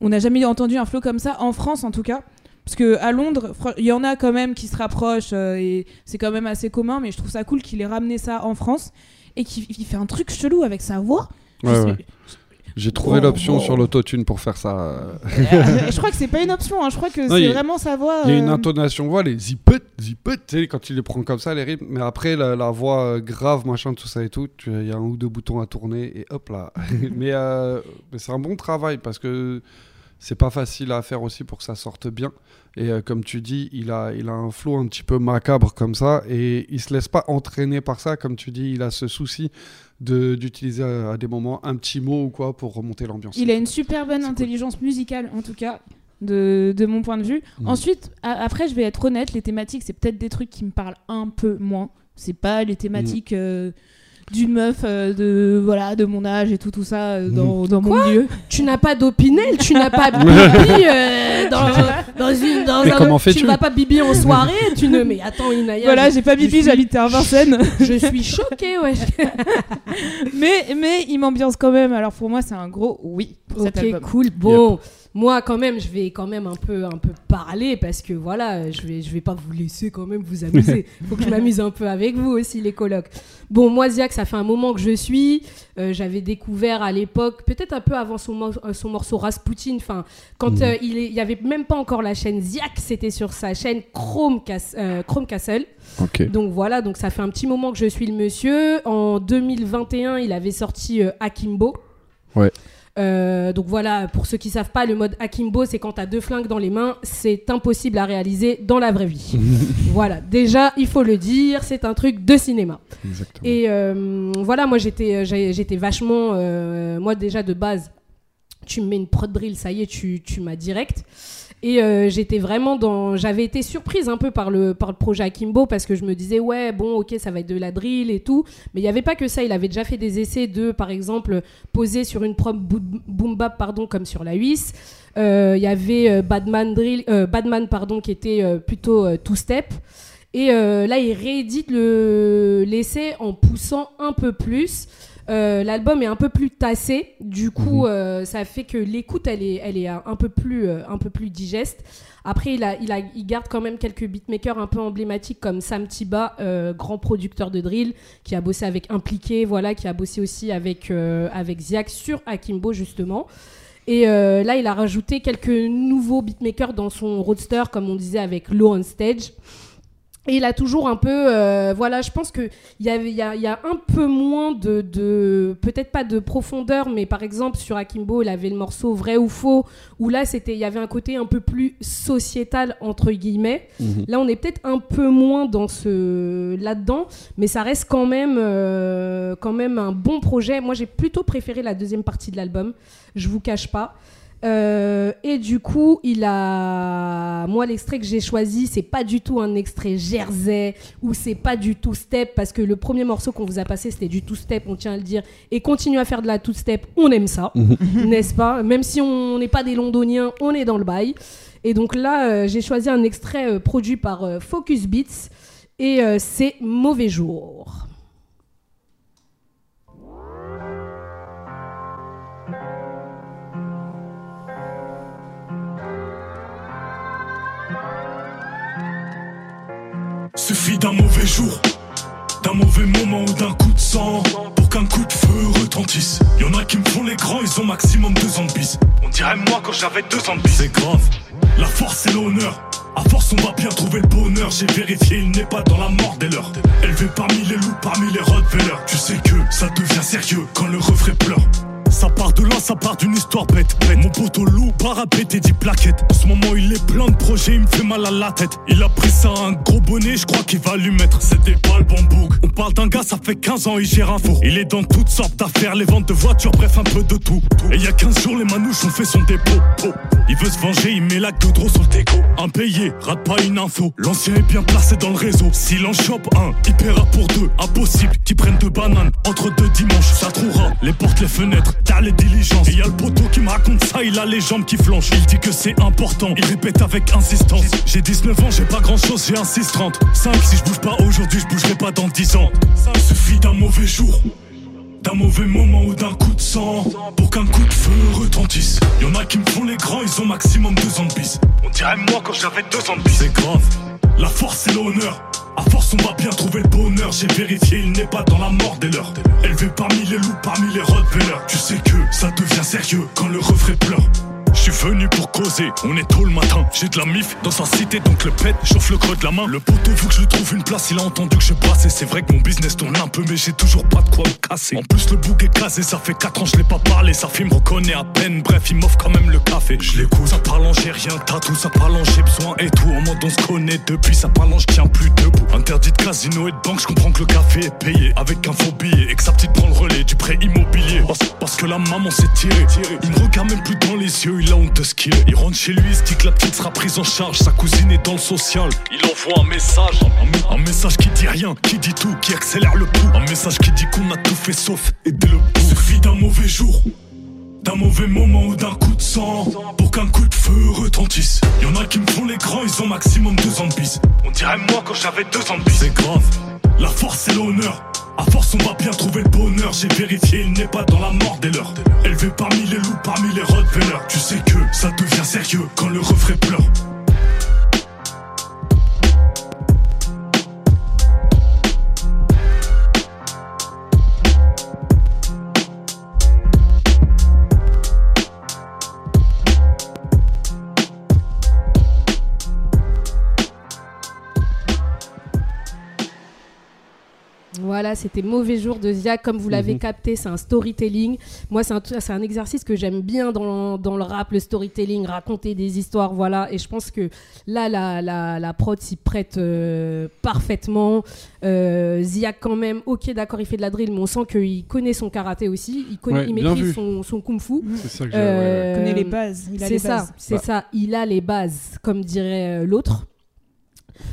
on n'a jamais entendu un flow comme ça, en France en tout cas. Parce que à Londres, il y en a quand même qui se rapprochent euh, et c'est quand même assez commun, mais je trouve ça cool qu'il ait ramené ça en France et qu'il il fait un truc chelou avec sa voix. Je Ouais, sais- ouais. J'ai trouvé l'option bon. sur l'autotune pour faire ça. euh. *laughs* je crois que c'est pas une option, hein. je crois que c'est vraiment sa voix. Il y a une euh, intonation voix, les zipet, zipet, tu sais, quand il les prend comme ça, les rythmes. Mais après, la, la voix euh, grave, machin, tout ça et tout, il y a un ou deux boutons à tourner et hop là. *laughs* mais euh, mais c'est un bon travail parce que c'est pas facile à faire aussi pour que ça sorte bien. Et euh, comme tu dis, il a, il a un flow un petit peu macabre comme ça et il se laisse pas entraîner par ça. Comme tu dis, il a ce souci d'utiliser à, à des moments un petit mot ou quoi pour remonter l'ambiance. Il a une super bonne intelligence musicale, en tout cas, de, de mon point de vue. Mhm. Ensuite, a- après, je vais être honnête, les thématiques, c'est peut-être des trucs qui me parlent un peu moins. C'est pas les thématiques euh, d'une meuf euh, de voilà de mon âge et tout tout ça euh, dans, dans mon milieu. Tu n'as pas d'opinel, tu n'as pas *laughs* bibi euh, dans, dans une. Dans Mais un- comment tu fais-tu ne vas pas bibi en soirée, tu ne. Mais attends, Inaya. Voilà, je- j'ai pas bibi, suis- j'habite à Vincennes. *laughs* Je suis choquée, ouais. *laughs* mais mais il m'ambiance quand même. Alors pour moi, c'est un gros oui pour cet Ok, album. cool. Bon, moi quand même, je vais quand même un peu, un peu parler parce que voilà, je vais, je vais pas vous laisser quand même vous amuser. *laughs* Faut que je m'amuse un peu avec vous aussi, les colocs. Bon, moi Ziak, ça fait un moment que je suis. Euh, J'avais découvert à l'époque, peut-être un peu avant son, euh, son morceau Rasputin. Enfin, quand Mhm. euh, il, est, il y avait même pas encore la chaîne Ziak, c'était sur sa chaîne Chrome, Cas- euh, Chrome Castle. Donc voilà, donc ça fait un petit moment que je suis le monsieur. En 2021, il avait sorti Akimbo. Ouais. Euh, donc voilà, pour ceux qui savent pas, le mode Akimbo, c'est quand t'as deux flingues dans les mains, c'est impossible à réaliser dans la vraie vie. *laughs* voilà, déjà, il faut le dire, c'est un truc de cinéma. Exactement. Et euh, voilà, moi j'étais, j'ai- j'étais vachement, euh, moi déjà de base, tu me mets une prod drill, ça y est, tu, tu m'as direct. Et euh, j'étais vraiment dans, j'avais été surprise un peu par le par le projet Akimbo parce que je me disais ouais bon ok ça va être de la drill et tout, mais il y avait pas que ça, il avait déjà fait des essais de par exemple poser sur une boo- boom bap pardon comme sur la Huisse. Euh, Il y avait euh, Badman drill, euh, pardon qui était plutôt euh, two step. Et là, il réédite le l'essai en poussant un peu plus. Euh, L'album est un peu plus tassé, du coup, euh, ça fait que l'écoute, elle est, elle est un peu plus, euh, un peu plus digeste. Après, il, a, il, a, il garde quand même quelques beatmakers un peu emblématiques comme Sam Tiba, grand producteur de drill, qui a bossé avec Impliqué, voilà, qui a bossé aussi avec, avec Ziak sur Akimbo, justement. Et euh, là, il a rajouté quelques nouveaux beatmakers dans son roadster, comme on disait avec Low on Stage. Et il a toujours un peu, euh, voilà, je pense que il y a, y, a, y a un peu moins de, de peut-être pas de profondeur, mais par exemple sur Akimbo, il avait le morceau Vrai ou Faux, où là c'était, il y avait un côté un peu plus sociétal entre guillemets. Mhm. Là, on est peut-être un peu moins dans ce là-dedans, mais ça reste quand même, euh, quand même un bon projet. Moi, j'ai plutôt préféré la deuxième partie de l'album. Je vous cache pas. Euh, et du coup, il a, moi, l'extrait que j'ai choisi, c'est pas du tout un extrait Jersey ou c'est pas du two step parce que le premier morceau qu'on vous a passé, c'était du two step, on tient à le dire, et continue à faire de la two step, on aime ça, *laughs* n'est-ce pas? Même si on n'est pas des Londoniens, on est dans le bail. Et donc là, euh, j'ai choisi un extrait euh, produit par euh, Focus Beats et euh, c'est Mauvais jour. Suffit d'un mauvais jour, d'un mauvais moment ou d'un coup de sang pour qu'un coup de feu retentisse. Y'en a qui me font les grands, ils ont maximum deux ans de bis. On dirait moi quand j'avais deux ans de bis. C'est grave, la force et l'honneur. À force, on va bien trouver le bonheur. J'ai vérifié, il n'est pas dans la mort des leurs. Élevé parmi les loups, parmi les Rottweilers. Tu sais que ça devient sérieux quand le refrain pleure. Ça part de là, ça part d'une histoire bête. bête. Mon poteau loup, parapète et dit plaquettes. En ce moment, il est plein de projets, il me fait mal à la tête. Il a pris ça un gros bonnet, je crois qu'il va lui mettre. C'était pas le bon. On parle d'un gars, ça fait 15 ans, il gère un four. Il est dans toutes sortes d'affaires, les ventes de voitures, bref, un peu de tout. Et il y a 15 jours, les manouches ont fait son dépôt. Il veut se venger, il met la de trop sur le déco. Impayé, rate pas une info. L'ancien est bien placé dans le réseau. S'il en chope un, il paiera pour deux. Impossible qu'ils prennent deux bananes entre deux dimanches. Ça trouvera les portes, les fenêtres, t'as les diligences. Et y a le poteau qui me raconte ça, il a les jambes qui flanchent. Il dit que c'est important, il répète avec insistance. J'ai 19 ans, j'ai pas grand chose, j'ai un 630. 5, si je bouge pas aujourd'hui, je bougerai pas dans 10 ans. Ça suffit d'un mauvais jour. D'un mauvais moment ou d'un coup de sang Pour qu'un coup de feu retentisse Y'en a qui me font les grands, ils ont maximum deux ans de bis On dirait moi quand j'avais deux ans de bis C'est grave, la force et l'honneur À force, on va bien trouver le bonheur. J'ai vérifié, il n'est pas dans la mort des leurs. Élevé parmi les loups, parmi les Rottweilers. Tu sais que ça devient sérieux quand le refrain pleure. Je suis venu pour causer, on est tôt le matin. J'ai de la mif dans sa cité, donc le pète, chauffe le creux de la main. Le poteau, faut que je lui trouve une place, il a entendu que je passais. C'est vrai que mon business tourne un peu, mais j'ai toujours pas de quoi me casser. En plus, le bouc est casé, ça fait 4 ans, je l'ai pas parlé. Sa fille me reconnaît à peine, bref, il m'offre quand même le café. Je l'écoute, ça parle en j'ai rien, tout ça parle en j'ai besoin et tout. En mode on se connaît depuis, ça parle en je tiens plus debout. Interdit de casino et de banque, je comprends que le café est payé avec un faux billet et que sa petite prend le relais du prêt immobilier. Parce, que la maman s'est tirée, il me regarde même plus dans les yeux, il a honte de ce. Il rentre chez lui, il se dit que la petite sera prise en charge. Sa cousine est dans le social. Il envoie un message. Un, message qui dit rien, qui dit tout, qui accélère le pouls. Un message qui dit qu'on a tout fait sauf aider le pouls. Suffit d'un mauvais jour. D'un mauvais moment ou d'un coup de sang Pour qu'un coup de feu retentisse Y'en a qui me font les grands, ils ont maximum deux ans de bis On dirait moi quand j'avais deux ans de bis C'est grave, la force et l'honneur à force, on va bien trouver le bonheur. J'ai vérifié, il n'est pas dans la mort des leurs. Élevé parmi les loups, parmi les Rottweilers. Tu sais que ça devient sérieux quand le refrain pleure. Voilà, c'était Mauvais Jour de Zia. Comme vous l'avez mhm. capté, c'est un storytelling. Moi, c'est un, un, exercice que j'aime bien dans, dans, le rap, le storytelling, raconter des histoires. Voilà. Et je pense que là, la, la, la prod s'y prête euh, parfaitement. Euh, Zia, quand même, ok, d'accord, il fait de la drill, mais on sent qu'il connaît son karaté aussi. Il, connaît, il maîtrise son, son, kung fu. C'est ça que euh, Il connaît les bases. C'est ça, c'est bah. ça. Il a les bases, comme dirait l'autre.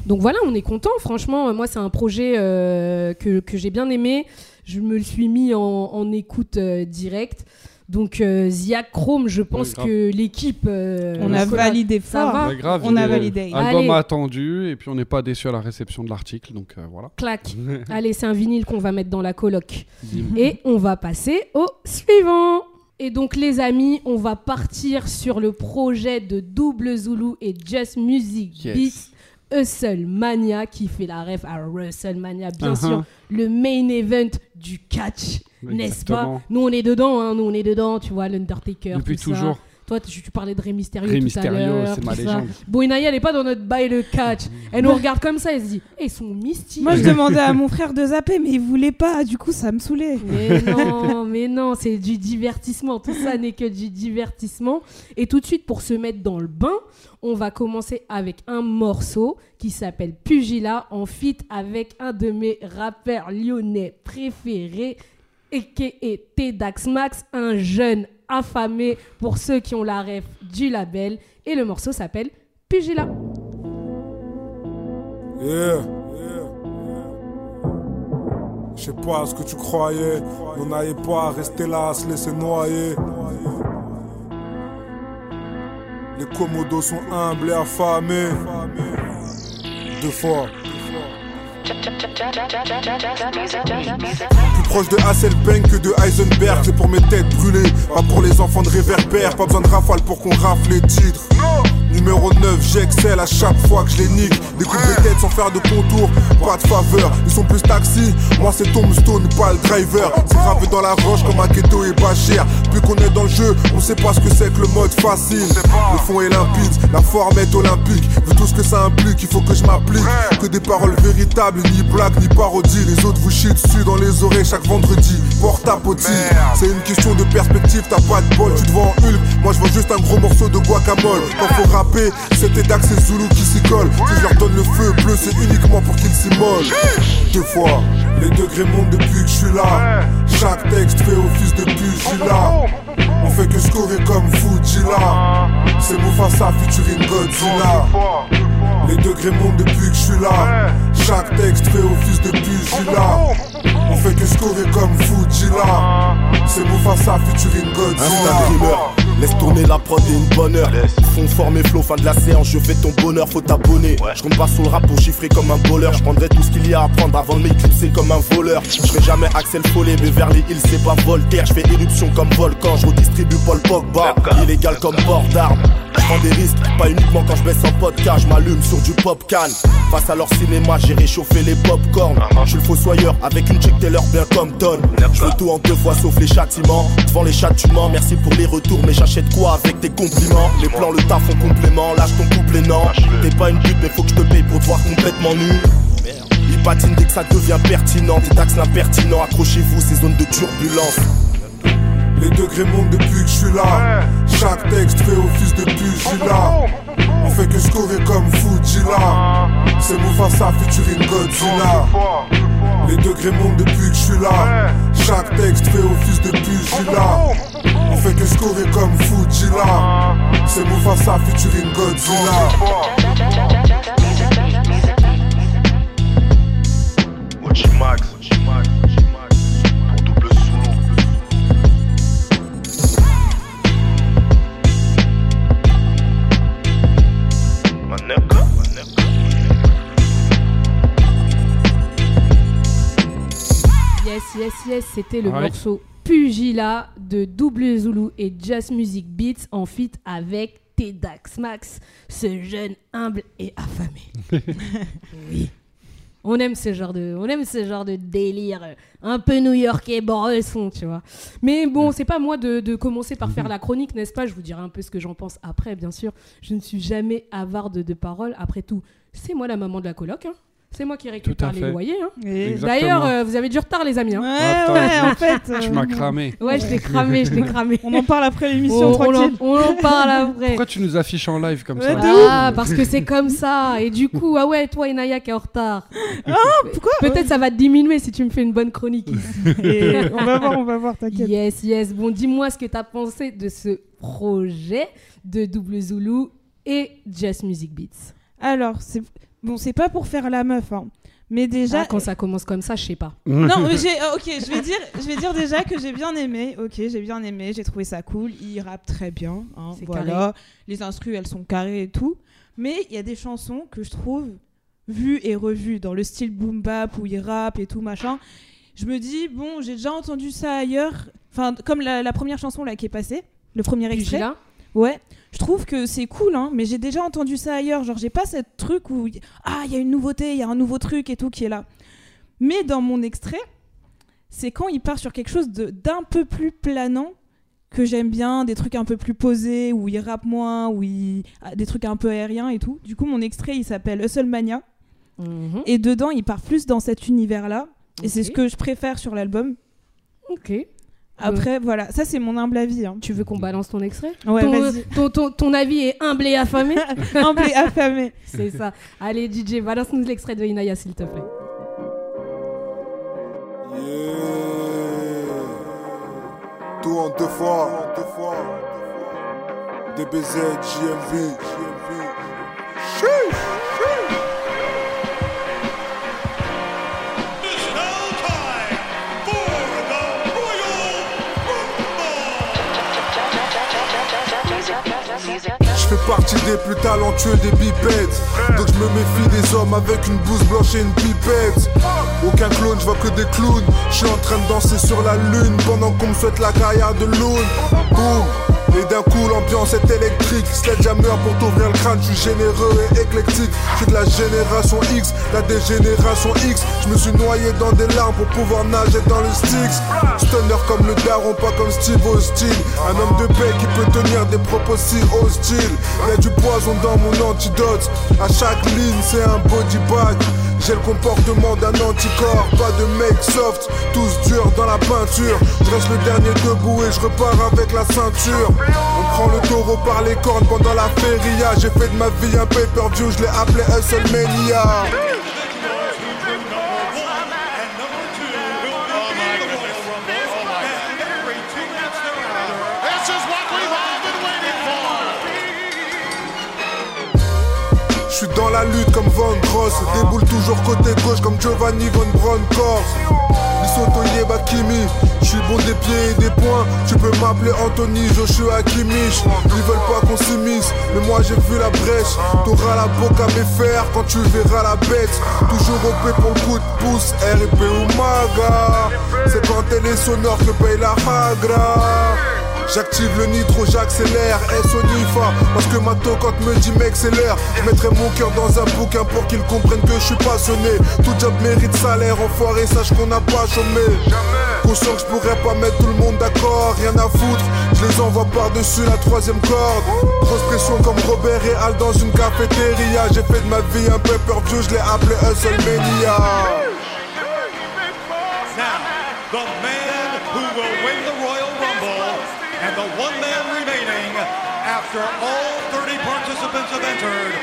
Donc voilà, on est content. Franchement, moi, c'est un projet euh, que, j'ai bien aimé. Je me le suis mis en, écoute euh, directe. Donc euh, Zia Chrome, je pense que l'équipe, on a validé fort. Ça va on a validé. Album attendu et puis on n'est pas déçu à la réception de l'article, donc voilà. Clac. *laughs* Allez, c'est un vinyle qu'on va mettre dans la coloc. et on va passer au suivant. Et donc les amis, on va partir sur le projet de Double Zulu et Just Music Beats Hustle Mania qui fait la ref à WrestleMania, bien uh-huh. sûr, le main event du catch, n'est-ce pas? Nous on est dedans, hein, nous on est dedans, tu vois, l'Undertaker. Depuis toujours. Toi, tu, parlais de Rey Mysterio Rey tout à l'heure. c'est ma légende. Bon, elle n'est pas dans notre bail de catch. Elle nous regarde comme ça, elle se dit, eh, ils sont mystiques. Moi, je *laughs* demandais à mon frère de zapper, mais il voulait pas. Du coup, ça me saoulait. Mais non, mais non, c'est du divertissement. Tout ça n'est que du divertissement. Et tout de suite, pour se mettre dans le bain, on va commencer avec un morceau qui s'appelle Pugila en feat avec un de mes rappeurs lyonnais préférés, et T-Dax Max, un jeune affamé pour ceux qui ont la ref du label. Et le morceau s'appelle Pugila. Je sais pas ce que tu croyais, on n'allait pas rester là à se laisser noyer. Les commodos sont humbles et affamés. Deux fois. Plus proche de Hasselbank que de Heisenberg, c'est pour mes têtes brûlées, pas pour les enfants de réverbère, pas besoin de rafale pour qu'on rafle les titres. Numéro 9, j'excelle à chaque fois que je les nique. Des coups de tête sans faire de contour, pas de faveur. Ils sont plus taxi, moi c'est Tombstone, pas le driver. C'est gravé dans la roche comme un ghetto et pas cher. Puis qu'on est dans le jeu, on sait pas ce que c'est que le mode facile. Le fond est limpide, la forme est olympique. Vu tout ce que ça implique, il faut que je m'applique. Que des paroles véritables, ni blagues, ni parodies. Les autres vous chient dessus dans les oreilles chaque vendredi. Porte à C'est une question de perspective, t'as pas de bol. Tu te vois en Hulk, moi je vois juste un gros morceau de guacamole. C'était Dax et Zulu qui s'y collent. Si je leur donne le feu bleu, c'est uniquement pour qu'ils s'immolent. Deux fois, les degrés montent depuis que je suis là. Chaque texte fait office de pugilat. On fait que scorer comme Fujila. C'est Mufasa featuring Godzilla. Les degrés montent depuis que je suis là. Chaque texte fait office de pugilat. On fait que scorer comme Fujila. C'est Mufasa featuring Godzilla. Laisse tourner la prod et une bonne heure. Fond former flow, fin de la séance, je fais ton bonheur, faut t'abonner. Je compte pas sur le rap pour chiffrer comme un voleur. Je prendrai tout ce qu'il y a à prendre avant de m'éclipser comme un voleur. Je ferai jamais Axel Follet, mais vers les îles, c'est pas Voltaire. Je fais éruption comme volcan, je distribue Paul Pogba. Illégal comme port d'armes. Je prends des risques, pas uniquement quand je baisse un podcast, je m'allume sur du pop can. Face à leur cinéma, j'ai réchauffé les popcorn. Je suis le fossoyeur avec une check Taylor bien comme Ton. Je tout en deux fois sauf les châtiments. Devant les châtiments, merci pour les retours, mais j'achète quoi avec tes compliments Les plans, le taf en complément, lâche ton couplet, non. T'es pas une pute, mais faut que je te paye pour te voir complètement nu. Il patine dès que ça devient pertinent. Tes taxes l'impertinent, accrochez-vous, ces zones de turbulence. Les degrés montent depuis que je suis là. Chaque texte fait office de pugilat. On fait que scorer comme Fujila. C'est Mufasa featuring Godzilla. Les degrés montent depuis que je suis là. Chaque texte fait office de pugilat. On fait que scorer comme Fujila. C'est Mufasa featuring Godzilla. Max, pour Yes, yes, yes, c'était le Ouais. morceau Pugila de Double Zulu et Just Music Beats en feat avec Tedax Max, ce jeune humble et affamé. *laughs* oui. On aime ce genre de, on aime ce genre de délire euh, un peu new-yorkais, bresson, tu vois. Mais bon, c'est pas moi de, de commencer par faire la chronique, n'est-ce pas? Je vous dirai un peu ce que j'en pense après, bien sûr. Je ne suis jamais avare de, de paroles. Après tout, c'est moi la maman de la coloc. hein. C'est moi qui récupère les loyers. hein. Et-. D'ailleurs, euh, vous avez du retard, les amis. hein. Ouais, Ah, ouais, en fait. Tu euh, m'as cramé. Ouais, je t'ai cramé, je t'ai cramé. On en parle après On, l'émission, on en, tranquille. on en parle *laughs* après. Pourquoi tu nous affiches en live comme Ouais, ça Ah, parce que c'est comme ça. Et du coup, ah ouais, toi, Inaya qui est en retard. Pourquoi? Peut-être ça va te diminuer si tu me fais une bonne chronique. *laughs* Et On va voir, on va voir, t'inquiète. yes, yes. Bon, dis-moi ce que t'as pensé de ce projet de Double Zulu et Just Music Beats. Alors, c'est bon, c'est pas pour faire la meuf, hein. Mais déjà, Ah, quand ça commence comme ça, je sais pas. non, *laughs* mais j'ai, euh, ok, je vais dire, je vais dire déjà que j'ai bien aimé. Ok, j'ai bien aimé, j'ai trouvé ça cool. Il rappe très bien, hein, C'est voilà. carré. Les instrus, elles sont carrées et tout. Mais il y a des chansons que je trouve vues et revues dans le style boom bap où il rappe et tout machin. Je me dis bon, j'ai déjà entendu ça ailleurs. Enfin, comme la, la première chanson là qui est passée, le premier extrait. Pugila Ouais, je trouve que c'est cool, hein, mais j'ai déjà entendu ça ailleurs. Genre, j'ai pas ce truc où ah, il y a une nouveauté, il y a un nouveau truc et tout qui est là. Mais dans mon extrait, c'est quand il part sur quelque chose de- d'un peu plus planant que j'aime bien, des trucs un peu plus posés, où il rappe moins, où il ah, des trucs un peu aériens et tout. Du coup, mon extrait, il s'appelle Hustle Mania, Mhm. et dedans, il part plus dans cet univers-là, et c'est ce que je préfère sur l'album. Ok. Après, voilà, ça c'est mon humble avis. hein. Tu veux qu'on balance ton extrait Ouais, ton, vas-y. ton, ton- ton avis est humble et affamé *laughs* Humble et affamé. C'est ça. Allez, DJ, balance-nous l'extrait de Inaya, s'il te plaît. Yeah. Tout en deux fois. Deux fois. DBZ, JMB. Sheesh. Fais partie des plus talentueux des bipettes. Donc je me méfie des hommes avec une blouse blanche et une pipette. Aucun clone, je vois que des clowns. Je suis en train de danser sur la lune pendant qu'on me souhaite la carrière de Loon. Boum. Et d'un coup l'ambiance est électrique. Sledgehammer pour t'ouvrir le crâne Je suis généreux et éclectique. Je suis de la génération X, la dégénération X. Je me suis noyé dans des larmes pour pouvoir nager dans le Styx Stunner comme le daron, pas comme Steve Austin. Un homme de paix qui peut tenir des propos si hostiles. Y'a du poison dans mon antidote. À chaque ligne c'est un body bag j'ai le comportement d'un anticorps, pas de mec soft, tous durs dans la peinture. Je reste le dernier debout et je repars avec la ceinture. On prend le taureau par les cornes pendant la feria. J'ai fait de ma vie un pay-per-view, je l'ai appelé Hustlemania. This la lutte comme Van Gross, déboule toujours côté gauche comme Giovanni Von Bronckhorst. Lisoto Yebakimi, je suis bon des pieds et des poings. Tu peux m'appeler Anthony Joshua Kimmich. Ils veulent pas qu'on s'immisce, mais moi j'ai vu la brèche. T'auras la boca à fers quand tu verras la bête. Toujours OP pour le coup de pouce, RIP ou Maga. C'est quand elle est sonore que paye la Hagra. J'active le nitro, j'accélère, S au NIFA Parce que ma tocotte me dit mec c'est Je mettrai mon cœur dans un bouquin pour qu'ils comprennent que je suis passionné. Tout job mérite salaire, enfoiré, sache qu'on n'a pas chômé. Conscient que je pourrais pas mettre tout le monde d'accord, rien à foutre. Je les envoie par-dessus la troisième corde. Grosse pression comme Robert et Al dans une cafétéria. J'ai fait de ma vie un peu view, je l'ai appelé Hustle Mania and the one man remaining after all 30 participants have entered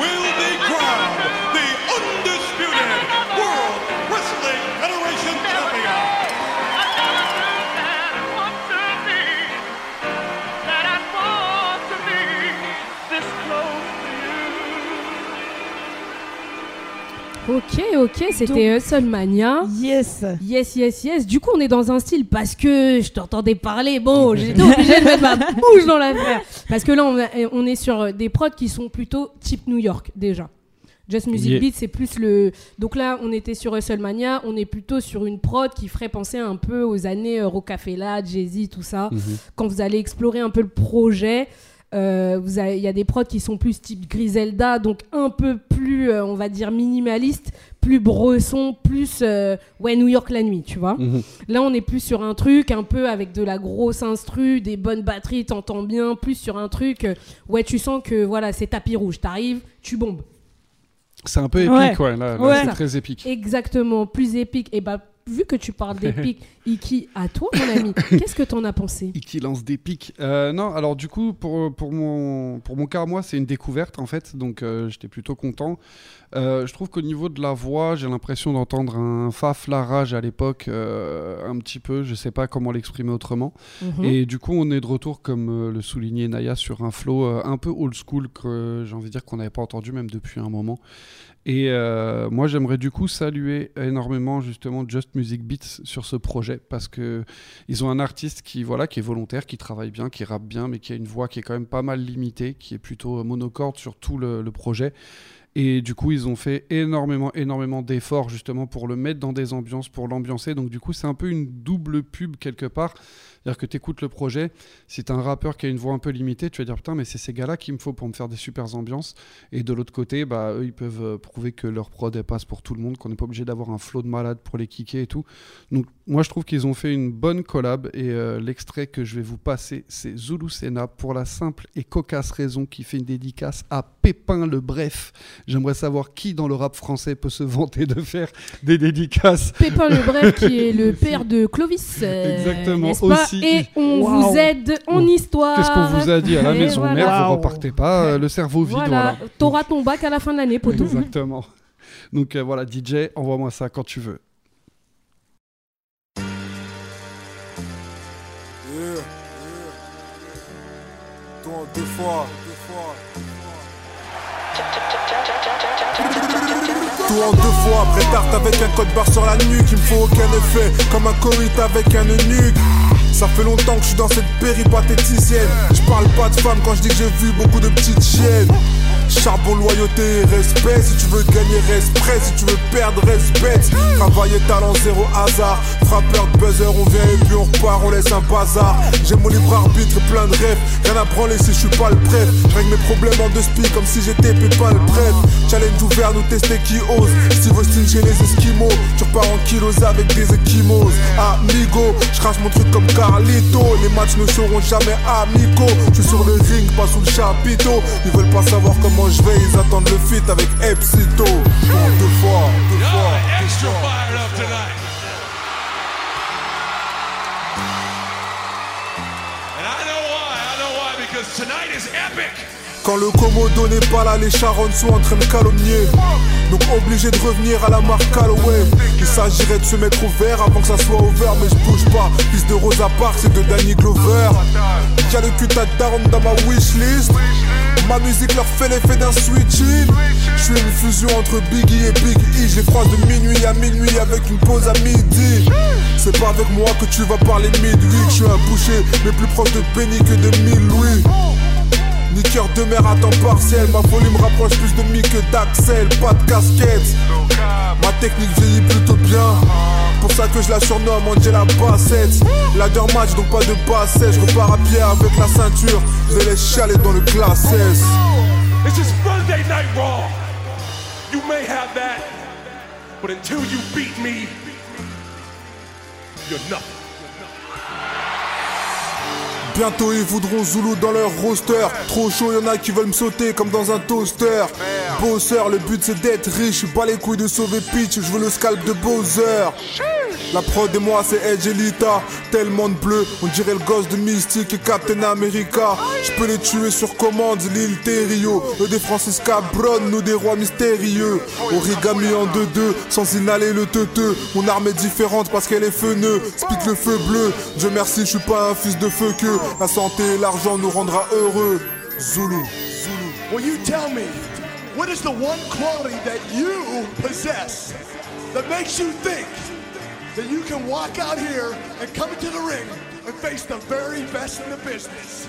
will be crowned the undisputed World Wrestling Federation Champion. Ok, ok, c'était Hustle Mania. Yes. Yes, yes, yes. Du coup, on est dans un style parce que je t'entendais parler. Bon, *laughs* j'étais obligée de mettre ma bouche dans l'affaire. Parce que là, on, a- on est sur des prods qui sont plutôt type New York déjà. Just Music Yeah. Beat, c'est plus le. Donc là, on était sur WrestleMania, on est plutôt sur une prod qui ferait penser un peu aux années euh, Rocafella, Jay-Z, tout ça. Mhm. Quand vous allez explorer un peu le projet, euh, vous avez- il y a des prods qui sont plus type Griselda, donc un peu plus, euh, on va dire, minimaliste, plus bresson, plus euh, ouais New York la nuit, tu vois. Mhm. Là, on est plus sur un truc un peu avec de la grosse instru, des bonnes batteries, t'entends bien, plus sur un truc, euh, ouais, tu sens que voilà, c'est tapis rouge, t'arrives, tu bombes. C'est un peu épique, Ouais. ouais. là, là, Ouais. c'est très épique. Exactement, plus épique. Et bah, vu que tu parles d'épique, *laughs* Iki, à toi, mon ami, *laughs* qu'est-ce que t'en as pensé qui lance des pics. Euh, non, alors du coup, pour, pour, mon, pour mon cas, moi, c'est une découverte en fait, donc euh, j'étais plutôt content. Euh, je trouve qu'au niveau de la voix, j'ai l'impression d'entendre un Faf Larage à l'époque, euh, un petit peu, je sais pas comment l'exprimer autrement. Mhm. Et du coup, on est de retour, comme euh, le soulignait Naya, sur un flow euh, un peu old school que j'ai envie de dire qu'on n'avait pas entendu même depuis un moment. Et euh, moi, j'aimerais du coup saluer énormément justement Just Music Beats sur ce projet parce que ils ont un artiste qui voilà qui est volontaire, qui travaille bien, qui rappe bien, mais qui a une voix qui est quand même pas mal limitée, qui est plutôt monocorde sur tout le, le projet. Et du coup, ils ont fait énormément, énormément d'efforts justement pour le mettre dans des ambiances, pour l'ambiancer. Donc du coup, c'est un peu une double pub quelque part. C'est-à-dire que tu écoutes le projet, si tu un rappeur qui a une voix un peu limitée, tu vas dire putain, mais c'est ces gars-là qu'il me faut pour me faire des super ambiances. Et de l'autre côté, bah, eux, ils peuvent euh, prouver que leur prod, elle passe pour tout le monde, qu'on n'est pas obligé d'avoir un flow de malade pour les kicker et tout. Donc moi, je trouve qu'ils ont fait une bonne collab. Et euh, l'extrait que je vais vous passer, c'est Zulu Senna pour la simple et cocasse raison qui fait une dédicace à Pépin le Bref. J'aimerais savoir qui dans le rap français peut se *laughs* vanter de faire des dédicaces. Pépin le Bref, qui est le *laughs* père de Clovis. euh, Exactement, pas? Et on vous aide en histoire. Qu'est-ce qu'on vous a dit à la Et maison voilà. mère Vous repartez pas, euh, le cerveau vide. Voilà, Voilà. t'auras ton bac à la fin de l'année, poteau. Exactement. Donc euh, voilà, DJ, envoie-moi ça quand tu veux. Yeah, yeah. Toi en deux fois, deux fois. Tout en deux fois, après tarte avec un code barre sur la nuque Il me faut aucun effet, comme un coït avec un eunuque Ça fait longtemps que je suis dans cette péripatéticienne. Je parle pas de femme quand je dis que j'ai vu beaucoup de petites chiennes Charbon, loyauté, respect. Si tu veux gagner, respect Si tu veux perdre, respect Travailler, talent, zéro hasard. Frappeur de buzzer, on vient et puis on repart On laisse un bazar. J'ai mon libre arbitre plein de rêves. Rien à branler si je suis pas le prêtre. Règle mes problèmes en deux spi comme si j'étais pas le Challenge ouvert, nous tester qui ose. Steve Austin chez les Esquimaux Tu repars en kilos avec des équimos Amigo, je crache mon truc comme Carlito Les matchs ne seront jamais amicaux. Je suis sur le ring, pas sous le chapiteau. Ils veulent pas savoir comment je vais Ils attendent le feat avec Epsito. Deux fois, deux fois, deux tonight is epic. Quand le Komodo n'est pas là, les Charonnes sont en train de calomnier. Donc obligé de revenir à la marque Callaway. Il s'agirait de se mettre au vert avant que ça soit over, mais je bouge pas. Fils de Rosa Parks et de Danny Glover. Y'a le cul à daronne dans ma wishlist? Ma musique leur fait l'effet d'un switching. Je suis une fusion entre Biggie et Big E. Les croise de minuit à minuit avec une pause à midi. C'est pas avec moi que tu vas parler midweek. Je suis un boucher, mais plus proche de Benny que de mille Louis. Ni cœur de mer à temps partiel, ma folie me rapproche plus de mi que d'Axel, pas de casquette. Ma technique vieillit plutôt bien. pour ça que je la surnomme Angela Bassett. Ladder match, donc pas de bassette. Je repars à pied avec la ceinture. Je vais les chialer dans le classe S. Night Raw. You may have that, but until you beat me, you're. Bientôt ils voudront Zulu dans leur roster. Trop chaud, y'en a qui veulent me sauter comme dans un toaster. Bosseur, le but c'est d'être riche. Pas les couilles de sauver Peach, je veux le scalp de Bowser. La prod et moi c'est Edge et Lita. Tellement de bleu, on dirait le gosse de Mystique et Captain America. Je peux les tuer sur commande, l'île Terrio. Eux des Francisca Bron, nous des rois mystérieux. Origami en 2-2, sans inhaler le teuteux. Mon arme est différente parce qu'elle est feu-neu. Spit le feu bleu. Dieu merci, je suis pas un fils de feu que. La santé et l'argent nous rendra heureux. Zulu. Will you tell me what is the one quality that you possess that makes you think that you can walk out here and come into the ring and face the very best in the business?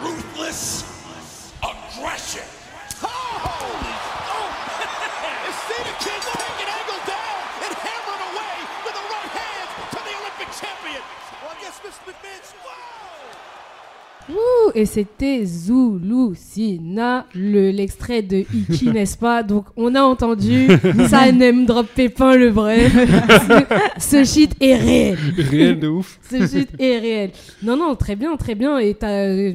Ruthless aggression. Oh! Oh! Kid taking Angle down and hammering away with the right hand to the Olympic champion? Well, I guess Mr. McMahon's. Ouh, et c'était Zulu Sina, le- l'extrait de Iki, *laughs* n'est-ce pas? Donc, on a entendu ça *laughs* name drop Pépin le vrai. ce, ce shit est réel. Réel de ouf. *laughs* ce shit est réel. Non, non, très bien, très bien. Et t'as-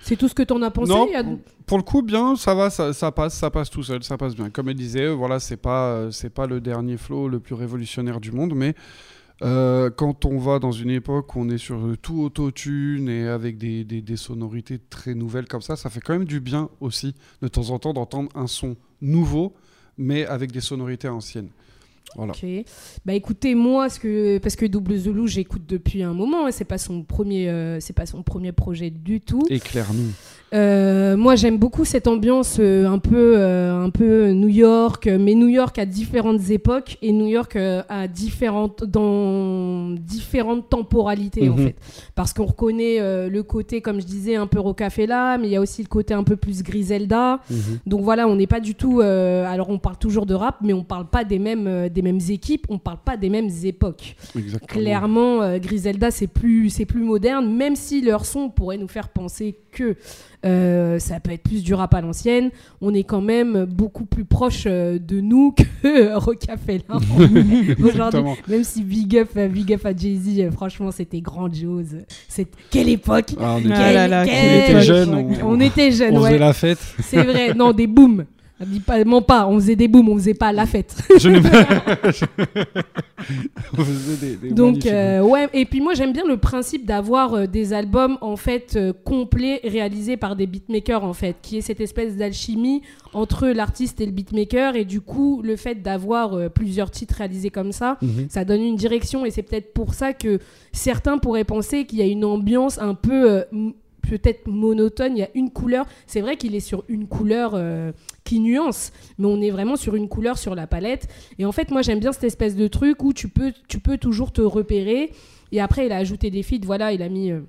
c'est tout ce que t'en as pensé Non, a- pour le coup, bien, ça va, ça, ça passe, ça passe tout seul, ça passe bien. Comme elle disait, euh, voilà, c'est pas, euh, c'est pas le dernier flow le plus révolutionnaire du monde, mais euh, quand on va dans une époque où on est sur tout autotune et avec des, des, des sonorités très nouvelles comme ça, ça fait quand même du bien aussi de temps en temps d'entendre un son nouveau, mais avec des sonorités anciennes. Voilà. Ok. Bah écoutez, moi, ce que, parce que Double Zulu, j'écoute depuis un moment. hein, c'est pas son premier, euh, c'est pas son premier projet du tout. Éclaire-nous. Euh, moi, j'aime beaucoup cette ambiance euh, un peu, euh, un peu New York, mais New York à différentes époques et New York à différentes, dans différentes temporalités en Mhm. fait. Parce qu'on reconnaît le côté, comme je disais, un peu Rocafella, mais il y a aussi le côté un peu plus Griselda. Mhm. Donc voilà, on n'est pas du tout. alors on parle toujours de rap, mais on parle pas des mêmes, des mêmes équipes, on parle pas des mêmes époques. Exactement. Clairement, Griselda, c'est plus, c'est plus moderne, même si leur son pourrait nous faire penser que euh, ça peut être plus du rap à l'ancienne. On est quand même beaucoup plus proche euh, de nous *laughs* que Rocafella *laughs* aujourd'hui. Même si Big Up, euh, Big Up à Jay-Z, franchement, c'était grandiose. C'est quelle époque Ah, on était- Quelle- Ah là là, quelle on était jeunes, on- On était jeunes, on ouais. faisait la fête. C'est vrai. Non, des booms. Dis pas, pas, on faisait des booms, on faisait pas la fête. *laughs* Je n'ai pas. *laughs* on faisait des, des Donc euh, ouais, et puis moi j'aime bien le principe d'avoir euh, des albums en fait euh, complets réalisés par des beatmakers en fait, qui est cette espèce d'alchimie entre l'artiste et le beatmaker et du coup le fait d'avoir plusieurs titres réalisés comme ça, Mhm. ça donne une direction et c'est peut-être pour ça que certains pourraient penser qu'il y a une ambiance un peu peut-être monotone, il y a une couleur. C'est vrai qu'il est sur une couleur euh, qui nuance, mais on est vraiment sur une couleur sur la palette. Et en fait, moi, j'aime bien cette espèce de truc où tu peux, toujours te repérer. Et après, il a ajouté des feats. Voilà, il a mis euh,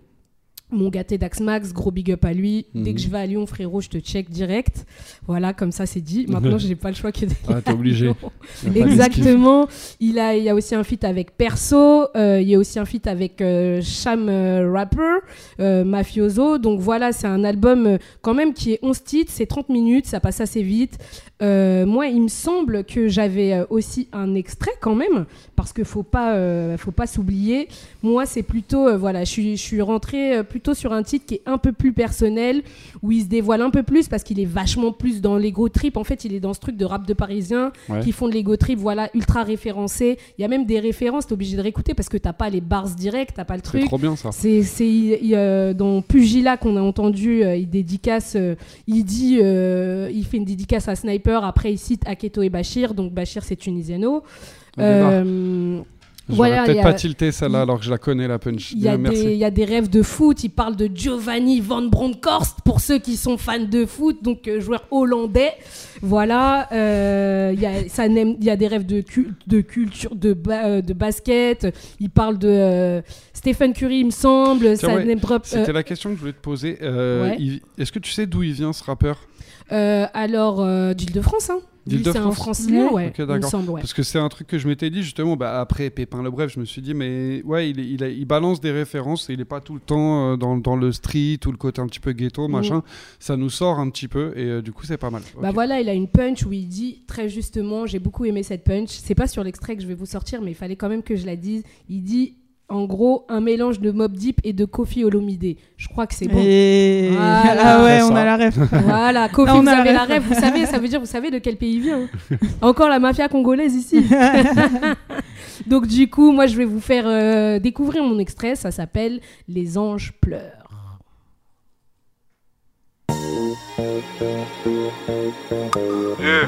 mon gâté Dax Max, gros big up à lui. Dès Mhm. que je vais à Lyon, frérot, je te check direct. Voilà, comme ça, c'est dit. *laughs* Maintenant, je n'ai pas le choix que d'aller Ah, t'es obligé. *laughs* Exactement. Il, a, il y a aussi un feat avec Perso. euh, il y a aussi un feat avec euh, Sham euh, Rapper, Mafioso. Donc voilà, c'est un album quand même qui est 11 titres. C'est 30 minutes, ça passe assez vite. Moi, il me semble que j'avais aussi un extrait quand même, parce qu'il faut pas, faut pas s'oublier. Moi, c'est plutôt, voilà, je suis, je suis rentrée plutôt sur un titre qui est un peu plus personnel, où il se dévoile un peu plus, parce qu'il est vachement plus dans l'ego trip. En fait, il est dans ce truc de rap de Parisien Ouais. qui font de l'ego trip, voilà, ultra référencé. Il y a même des références, t'es obligé de réécouter parce que t'as pas les bars directs, t'as pas le truc. trop bien, ça. C'est c'est, euh, dans Pugila qu'on a entendu, euh, il dédicace, euh, il dit, euh, il fait une dédicace à Sniper. Après, il cite Aketo et Bachir. Donc Bachir, c'est tunisiano. Euh, J'aurais voilà, il peut-être a- pas tilté celle-là alors que je la connais la punch. il y, a Bien, merci. des, il y a des rêves de foot. Il parle de Giovanni Van Bronckhorst pour ceux qui sont fans de foot, donc euh, joueur hollandais. Voilà. euh, il y, a, ça n'aime- il y a des rêves de, cul- de culture, de, ba- euh, de basket. Il parle de euh, Stephen Curry, il me semble. Ouais, euh, C'était la question que je voulais te poser. Euh, ouais. Est-ce que tu sais d'où il vient ce rappeur? Euh, alors, euh, d'Île-de-France, hein. D'Île-de-France francilien, ouais, Ok, il me d'accord. semble, ouais. Parce que c'est un truc que je m'étais dit justement bah, après Pépin le Bref, je me suis dit mais ouais, il, il, a- il balance des références et il est pas tout le temps euh, dans, dans le street ou le côté un petit peu ghetto, Mhm. machin. Ça nous sort un petit peu et euh, du coup c'est pas mal. Bah voilà, il a une punch où il dit très justement, j'ai beaucoup aimé cette punch. C'est pas sur l'extrait que je vais vous sortir, mais il fallait quand même que je la dise. Il dit en gros un mélange de Mob Deep et de Kofi Olomide. Je crois que c'est bon. Et- Voilà. Ah ouais, on a la ref. *laughs* *laughs* Voilà, Kofi, vous avez la ref. Vous savez, ça veut dire, vous savez de quel pays il vient. hein. Encore la mafia congolaise ici. *laughs* Donc du coup, moi, je vais vous faire euh, découvrir mon extrait. Ça s'appelle Les anges pleurent. Yeah, yeah.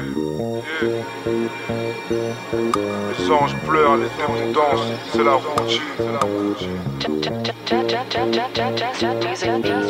Les anges pleurent, les démons dansent, c'est la routine, c'est la routine.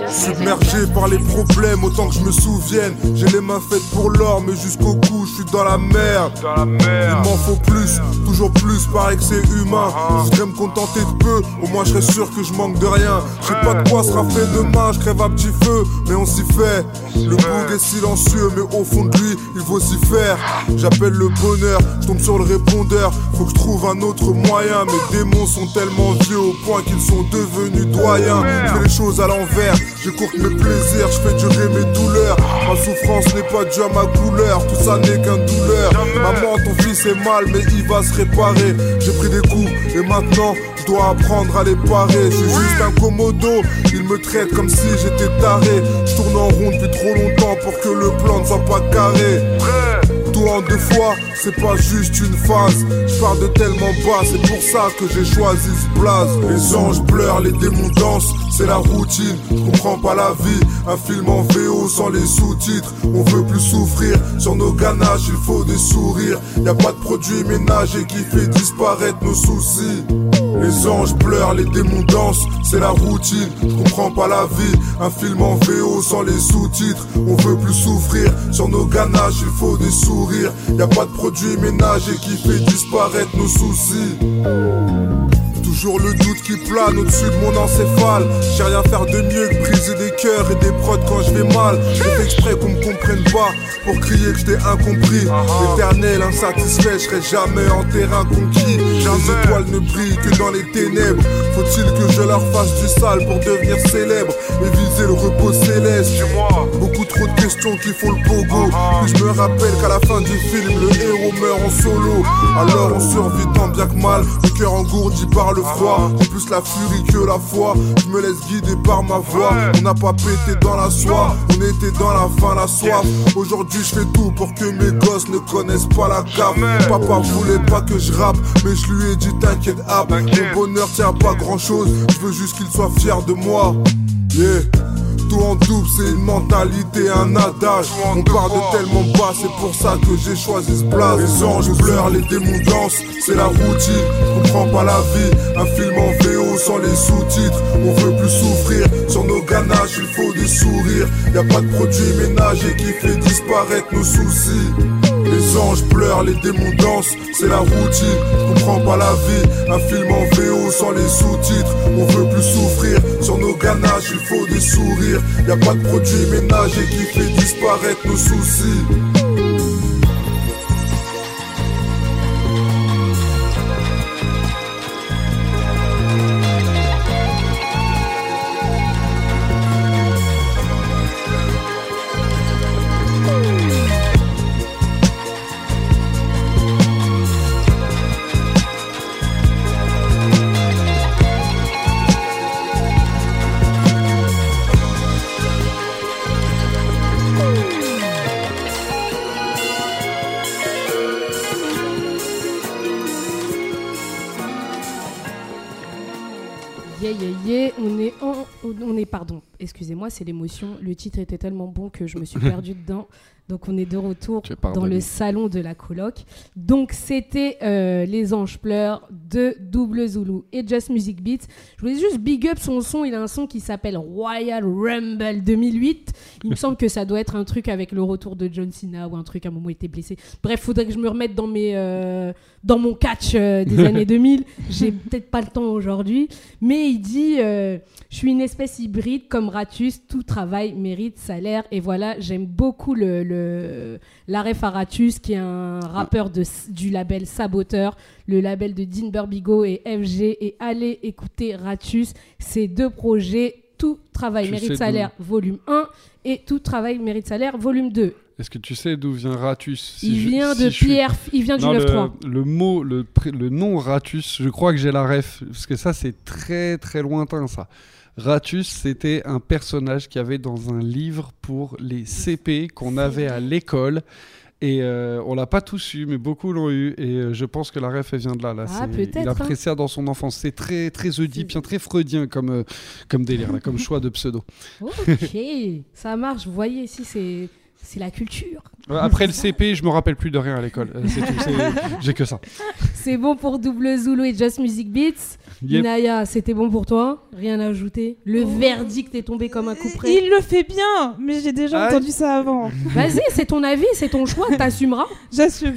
Submergé par les problèmes autant que je me souvienne J'ai les mains faites pour l'or mais jusqu'au cou je suis dans la merde. Il m'en faut plus, toujours plus, paraît que c'est humain Je voudrais me contenter de peu, au moins je serais sûr que je manque de rien Je sais pas de quoi sera fait demain, je crève à petit feu Mais on s'y fait, le boug est silencieux mais au fond de lui il faut s'y faire. J'appelle le bonheur, je tombe sur le répondeur. Faut que je trouve un autre moyen. Mes démons sont tellement vieux au point qu'ils sont devenus doyens. Je fais les choses à l'envers, j'écourte mes plaisirs, je fais durer mes douleurs. Ma souffrance n'est pas due à ma couleur, tout ça n'est qu'un douleur. Maman ton fils est mal mais il va se réparer. J'ai pris des coups et maintenant je dois apprendre à les parer. Je suis juste un commodo, il me traite comme si j'étais taré. Je tourne en rond depuis trop longtemps pour que le plan ne soit pas carré en deux fois, c'est pas juste une phase. Je pars de tellement bas, c'est pour ça que j'ai choisi ce blaze. Les anges pleurent, les démons dansent, c'est la routine. Je comprends pas la vie, un film en VO sans les sous-titres. On veut plus souffrir, sur nos ganaches il faut des sourires. Y a pas de produit ménager qui fait disparaître nos soucis. Les anges pleurent, les démons dansent, c'est la routine. Je comprends pas la vie, un film en VO sans les sous-titres. On veut plus souffrir, sur nos ganaches il faut des sourires. Y a pas de produit ménager qui fait disparaître nos soucis. Toujours le doute qui plane au-dessus de mon encéphale. J'ai rien faire de mieux que briser des cœurs et des prods quand je vais mal. J'ai fait exprès qu'on me comprenne pas pour crier que je t'ai incompris. Éternel, insatisfait, je serai jamais en terrain conquis. Les étoiles ne brillent que dans les ténèbres. Faut-il que je leur fasse du sale pour devenir célèbre? Et viser le repos céleste Beaucoup trop de questions qui font le pogo. Puis je me rappelle qu'à la fin du film, le héros meurt en solo. Alors on survit tant bien que mal, le cœur engourdi par le froid. J'ai plus la furie que la foi. Je me laisse guider par ma voix. On n'a pas pété dans la soie, on était dans la faim, la soif. Aujourd'hui, je fais tout pour que mes gosses ne connaissent pas la cave. Papa voulait pas que je rappe, mais je lui ai dit t'inquiète, hap. Mon bonheur tient pas grand chose. Je veux juste qu'il soit fier de moi. Yeah. Tout en double, c'est une mentalité, un adage. On part de tellement bas, c'est pour ça que j'ai choisi ce blaze. Les anges pleurent, les démons dansent, c'est la routine. Je comprends pas la vie, un film en VO sans les sous-titres. On veut plus souffrir, sur nos ganaches, il faut des sourires. Y a pas de produit ménager qui fait disparaître nos soucis. Les anges pleurent, les démons dansent, c'est la routine. Comprends pas la vie, un film en VO sans les sous-titres. On veut plus souffrir, sur nos ganaches il faut des sourires. Y a pas de produit ménager qui fait disparaître nos soucis. Excusez-moi, c'est l'émotion. Le titre était tellement bon que je me suis perdue *laughs* dedans. Donc on est de retour dans le salon de la coloc. Donc c'était euh, Les Anges pleurent de Double Zulu et Just Music Beats. Je voulais juste big up son son. Il a un son qui s'appelle Royal Rumble 2008. Il me *laughs* semble que ça doit être un truc avec le retour de John Cena ou un truc à un moment où il était blessé. Bref, faudrait que je me remette dans mes euh, dans mon catch euh, des années *laughs* 2000. J'ai peut-être pas le temps aujourd'hui, mais il dit je suis une espèce hybride comme Ratus, tout travail mérite salaire et voilà, j'aime beaucoup le, le la ref à Ratus qui est un rappeur de, du label Saboteur, le label de Dean Burbigo et FG et allez écouter Ratus, ces deux projets tout travail Tu mérite salaire volume 1 et tout travail mérite salaire volume 2. Est-ce que tu sais d'où vient Ratus Si Il je- vient si de suis- Pierre, il vient du Non, 9-3. Le, le mot, le nom Ratus, je crois que j'ai la ref, parce que ça c'est très très lointain ça. Ratus, c'était un personnage qu'il y avait dans un livre pour les CP qu'on avait à l'école. Et euh, on l'a pas tous eu, mais beaucoup l'ont eu. Et euh, je pense que la ref, elle vient de là. là. Ah, Il a pris ça dans son enfance. C'est très, très oedipien, très freudien comme, euh, comme délire, là, comme *laughs* choix de pseudo. Ok, ça marche. Vous voyez ici, c'est c'est la culture. Euh, Après le CP, je me rappelle plus de rien à l'école. Euh, C'est tout. c'est- *laughs* J'ai que ça. C'est bon pour Double Zulu et Just Music Beats. Yep. Naya, c'était bon pour toi? Rien à ajouter? Le verdict est tombé comme un coup près. Il le fait bien, mais j'ai déjà Aïe. entendu ça avant. *laughs* Vas-y, c'est ton avis, c'est ton choix, t'assumeras. *laughs* J'assume.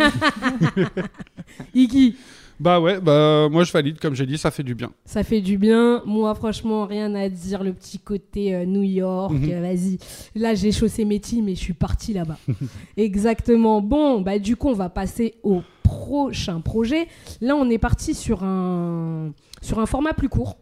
Iggy, Bah ouais, bah moi je valide, comme j'ai dit, ça fait du bien. ça fait du bien. Moi, franchement, rien à dire. Le petit côté euh, New York, Mhm. euh, vas-y. Là, j'ai chaussé mes teams et je suis parti là-bas. *laughs* Exactement. Bon, bah du coup, on va passer au prochain projet. Là, on est parti sur un, sur un format plus court.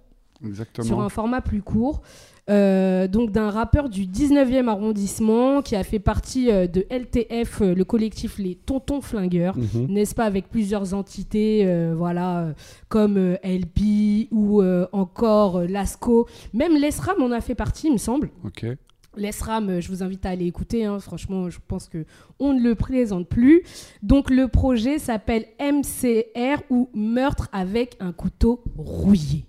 Exactement. sur un format plus court. Euh, donc d'un rappeur du 19e arrondissement qui a fait partie euh, de LTF, euh, le collectif Les Tontons Flingueurs, Mhm. n'est-ce pas, avec plusieurs entités, voilà, comme LP ou encore Lasco. Même l'ESRAM en a fait partie, il me semble. Ok. L'ESRAM, je vous invite à aller écouter. hein. Franchement, je pense que on ne le présente plus. Donc, le projet s'appelle MCR ou Meurtre avec un couteau rouillé.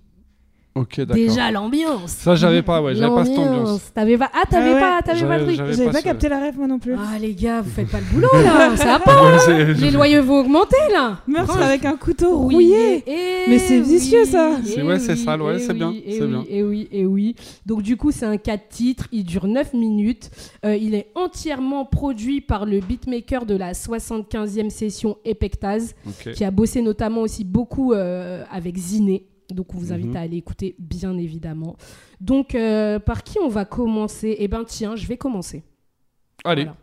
Ok, d'accord. Déjà l'ambiance. Ça, j'avais pas, ouais, j'avais pas cette ambiance. L'ambiance. T'avais pas. Ah, t'avais Ah ouais. pas, t'avais pas le truc. j'avais pas pas ce- capté la rêve moi non plus. Ah les gars, vous faites pas le *laughs* boulot là, ça va pas. Ouais, hein Les loyers vont augmenter là. Meurtre avec un couteau Oui, rouillé. et- Mais c'est vicieux, ça. et C'est- ouais, c'est sale, ouais, et c'est oui, bien, et c'est oui, bien. Et oui, et oui. Donc du coup, c'est un 4 titres, il dure 9 minutes. Euh, il est entièrement produit par le beatmaker de la 75e session Epectaz, Ok. qui a bossé notamment aussi beaucoup euh, avec Ziné. Donc on vous invite Mhm. à aller écouter, bien évidemment. Donc euh, par qui on va commencer? Eh ben tiens, je vais commencer. Allez. Voilà.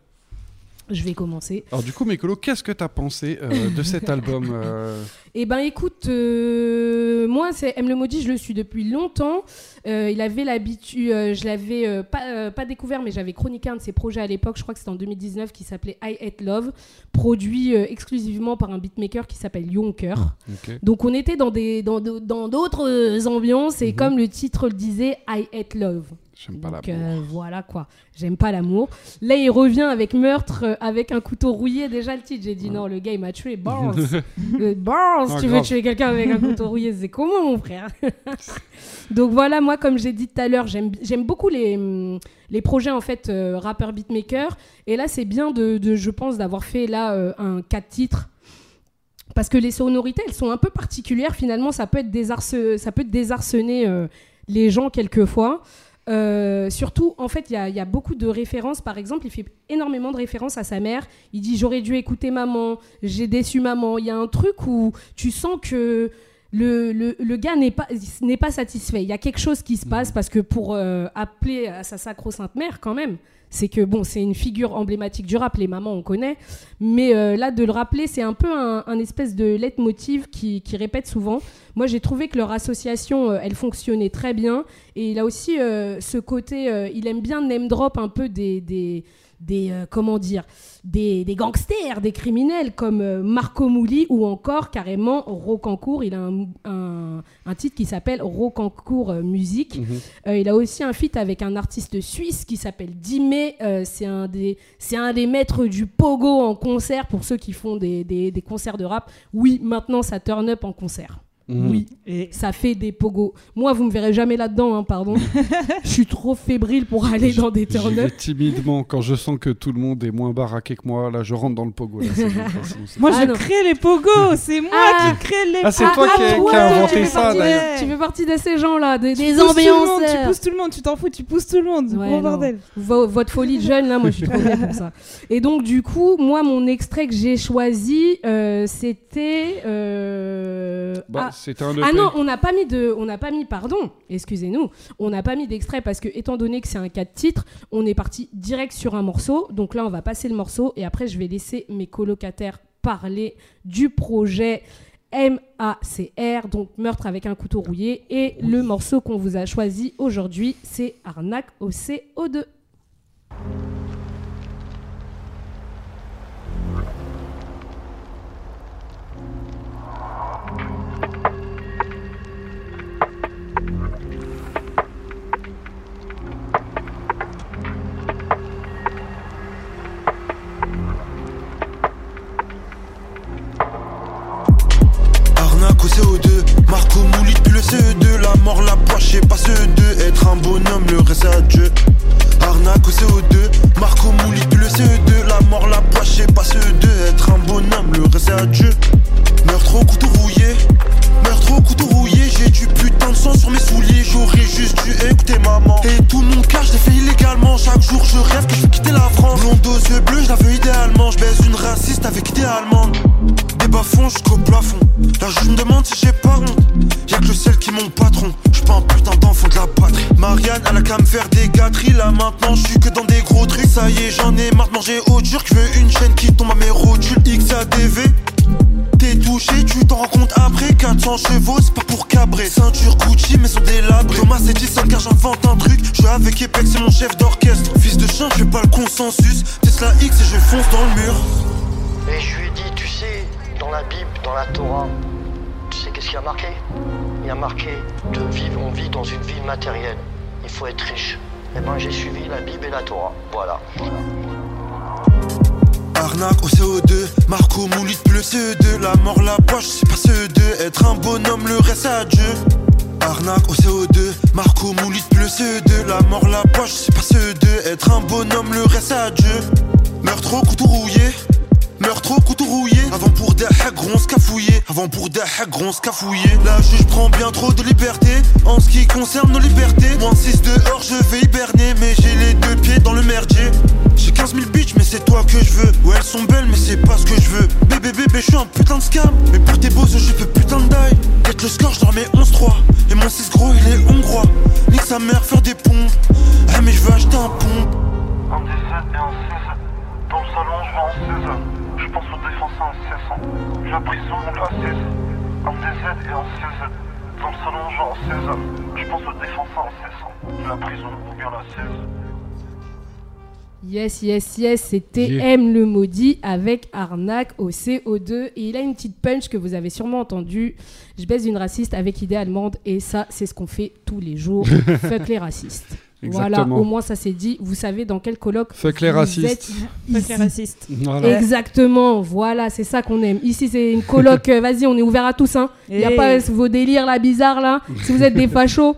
Je vais commencer. Alors du coup, Mécolo, qu'est-ce que t'as pensé euh, de cet *laughs* album euh, Eh ben écoute, euh, moi c'est M le maudit, je le suis depuis longtemps. Il avait l'habitude, je l'avais pas, pas découvert, mais j'avais chroniqué un de ses projets à l'époque. Je crois que c'était en 2019, qui s'appelait I Hate Love, produit exclusivement par un beatmaker qui s'appelle Yonker. Ok. Donc on était dans des dans d'autres ambiances et comme le titre le disait, I Hate Love. J'aime pas la Donc euh, voilà quoi, j'aime pas l'amour. Là il revient avec meurtre, euh, avec un couteau rouillé. Déjà le titre, j'ai dit non, le gars il m'a tué. *laughs* Bars, Euh, Ah, tu veux tuer quelqu'un avec un couteau rouillé, c'est comment mon frère. *laughs* Donc voilà, moi comme j'ai dit tout à l'heure, j'aime beaucoup les, hum, les projets en fait euh, rappeur beatmaker. Et là c'est bien de, de, je pense d'avoir fait là un 4 titres. Parce que les sonorités elles sont un peu particulières. Finalement ça peut être désarce- ça peut désarçonner les gens quelquefois Euh, surtout en fait il y a, il y a beaucoup de références. Par exemple il fait énormément de références à sa mère. Il dit j'aurais dû écouter maman j'ai déçu maman. Il y a un truc où tu sens que le, le, le gars n'est pas, n'est pas satisfait. Il y a quelque chose qui se passe parce que pour euh, appeler à sa sacro-sainte mère, quand même, c'est que bon, c'est une figure emblématique du rap, les mamans on connaît, mais euh, là de le rappeler, c'est un peu un, espèce de leitmotiv qui, qui répète souvent. Moi j'ai trouvé que leur association, euh, elle fonctionnait très bien, et il a aussi euh, ce côté, il aime bien name drop un peu des, des euh, comment dire, des, des gangsters, des criminels comme euh, Marco Mouli ou encore carrément Rocancourt. Il a un, un- un titre qui s'appelle Rocancourt euh, Musique. Euh, il a aussi un feat avec un artiste suisse qui s'appelle Dimé. C'est un des c'est un des maîtres du pogo en concert pour ceux qui font des, des- des concerts de rap. Oui, maintenant ça turn up en concert. Mhm. Oui. Et Ça fait des pogos. Moi, vous me verrez jamais là-dedans, hein, pardon. *laughs* Je suis trop fébrile pour aller dans des turn vais timidement quand je sens que tout le monde est moins baraqué que moi. Là, je rentre dans le pogo. là, bon, *laughs* moi, Ah, je non. crée les pogos. C'est moi Ah. qui crée les Ah, c'est pogos. toi qui as- qui as inventé tu fais ça, partie d'ailleurs. de- Tu fais partie de ces gens-là, des pousses tout le monde, ambianceurs. Tu pousses tout le monde, tu t'en fous, tu pousses tout le monde. Ouais, non. bordel. Vo- votre folie de jeune, là, moi, je suis trop bien pour ça. Et donc, du coup, moi, mon extrait que j'ai choisi, euh, c'était. euh, Bah, ah, Ah non, on n'a pas mis de, on n'a pas mis, pardon, excusez-nous, on n'a pas mis d'extrait parce que étant donné que c'est un cas de titre, on est parti direct sur un morceau. Donc là, on va passer le morceau et après, je vais laisser mes colocataires parler du projet MACR, donc meurtre avec un couteau rouillé. Et le morceau qu'on vous a choisi aujourd'hui, c'est Arnaque au CO2. Matérielle. Il faut être riche. Et ben j'ai suivi la Bible et la Torah. Voilà. Arnaque au CO2, Marco Mouli depuis le CE2 La mort, la poche, c'est pas CE2 Être un bonhomme, le reste à Dieu Arnaque au CO2, Marco Mouli depuis le CE2 La mort, la poche, c'est pas CE2 Être un bonhomme, le reste à Dieu Meurtre au couteau rouillé. Meurtre au couteau Avant pour des hacks, on se cafouillait. Avant pour des hacks, on se cafouillait. Là, je prends bien trop de liberté. En ce qui concerne nos libertés Moins 6 dehors, je vais hiberner. Mais j'ai les deux pieds dans le merdier. J'ai 15 000 bitches, mais c'est toi que je veux. Ouais, elles sont belles, mais c'est pas ce que je veux. Bébé, bébé, je suis un putain de scam. Mais pour tes beaux je fais putain de die Peut-être le score, je dormais 11-3 Et mon 6 gros, il est hongrois. Nique sa mère, faire des pompes. Ah, mais je veux acheter un pompe. Un 17 et un 16. Dans le salon, je vais en 16. Je pense aux défenseurs en 16. La prison, la 16. Un 17 et un 16. Dans le salon, en 16. Je pense aux défenseurs en 16. La prison ou bien la 16. Yes, yes, yes, c'était Yeah. M le maudit avec Arnaque au CO2. Et il a une petite punch que vous avez sûrement entendu. Je baise une raciste avec idée allemande et ça, c'est ce qu'on fait tous les jours. *laughs* Fuck les racistes. Voilà, au moins ça c'est dit. Vous savez dans quel colloque Fuck les vous racistes. Fuck les racistes. Voilà. Exactement, voilà, c'est ça qu'on aime. Ici, c'est une coloc, *laughs* euh, vas-y, on est ouvert à tous. Hein. Il n'y a Hey. pas vos délires là, bizarres là. Si vous êtes des *laughs* fachos,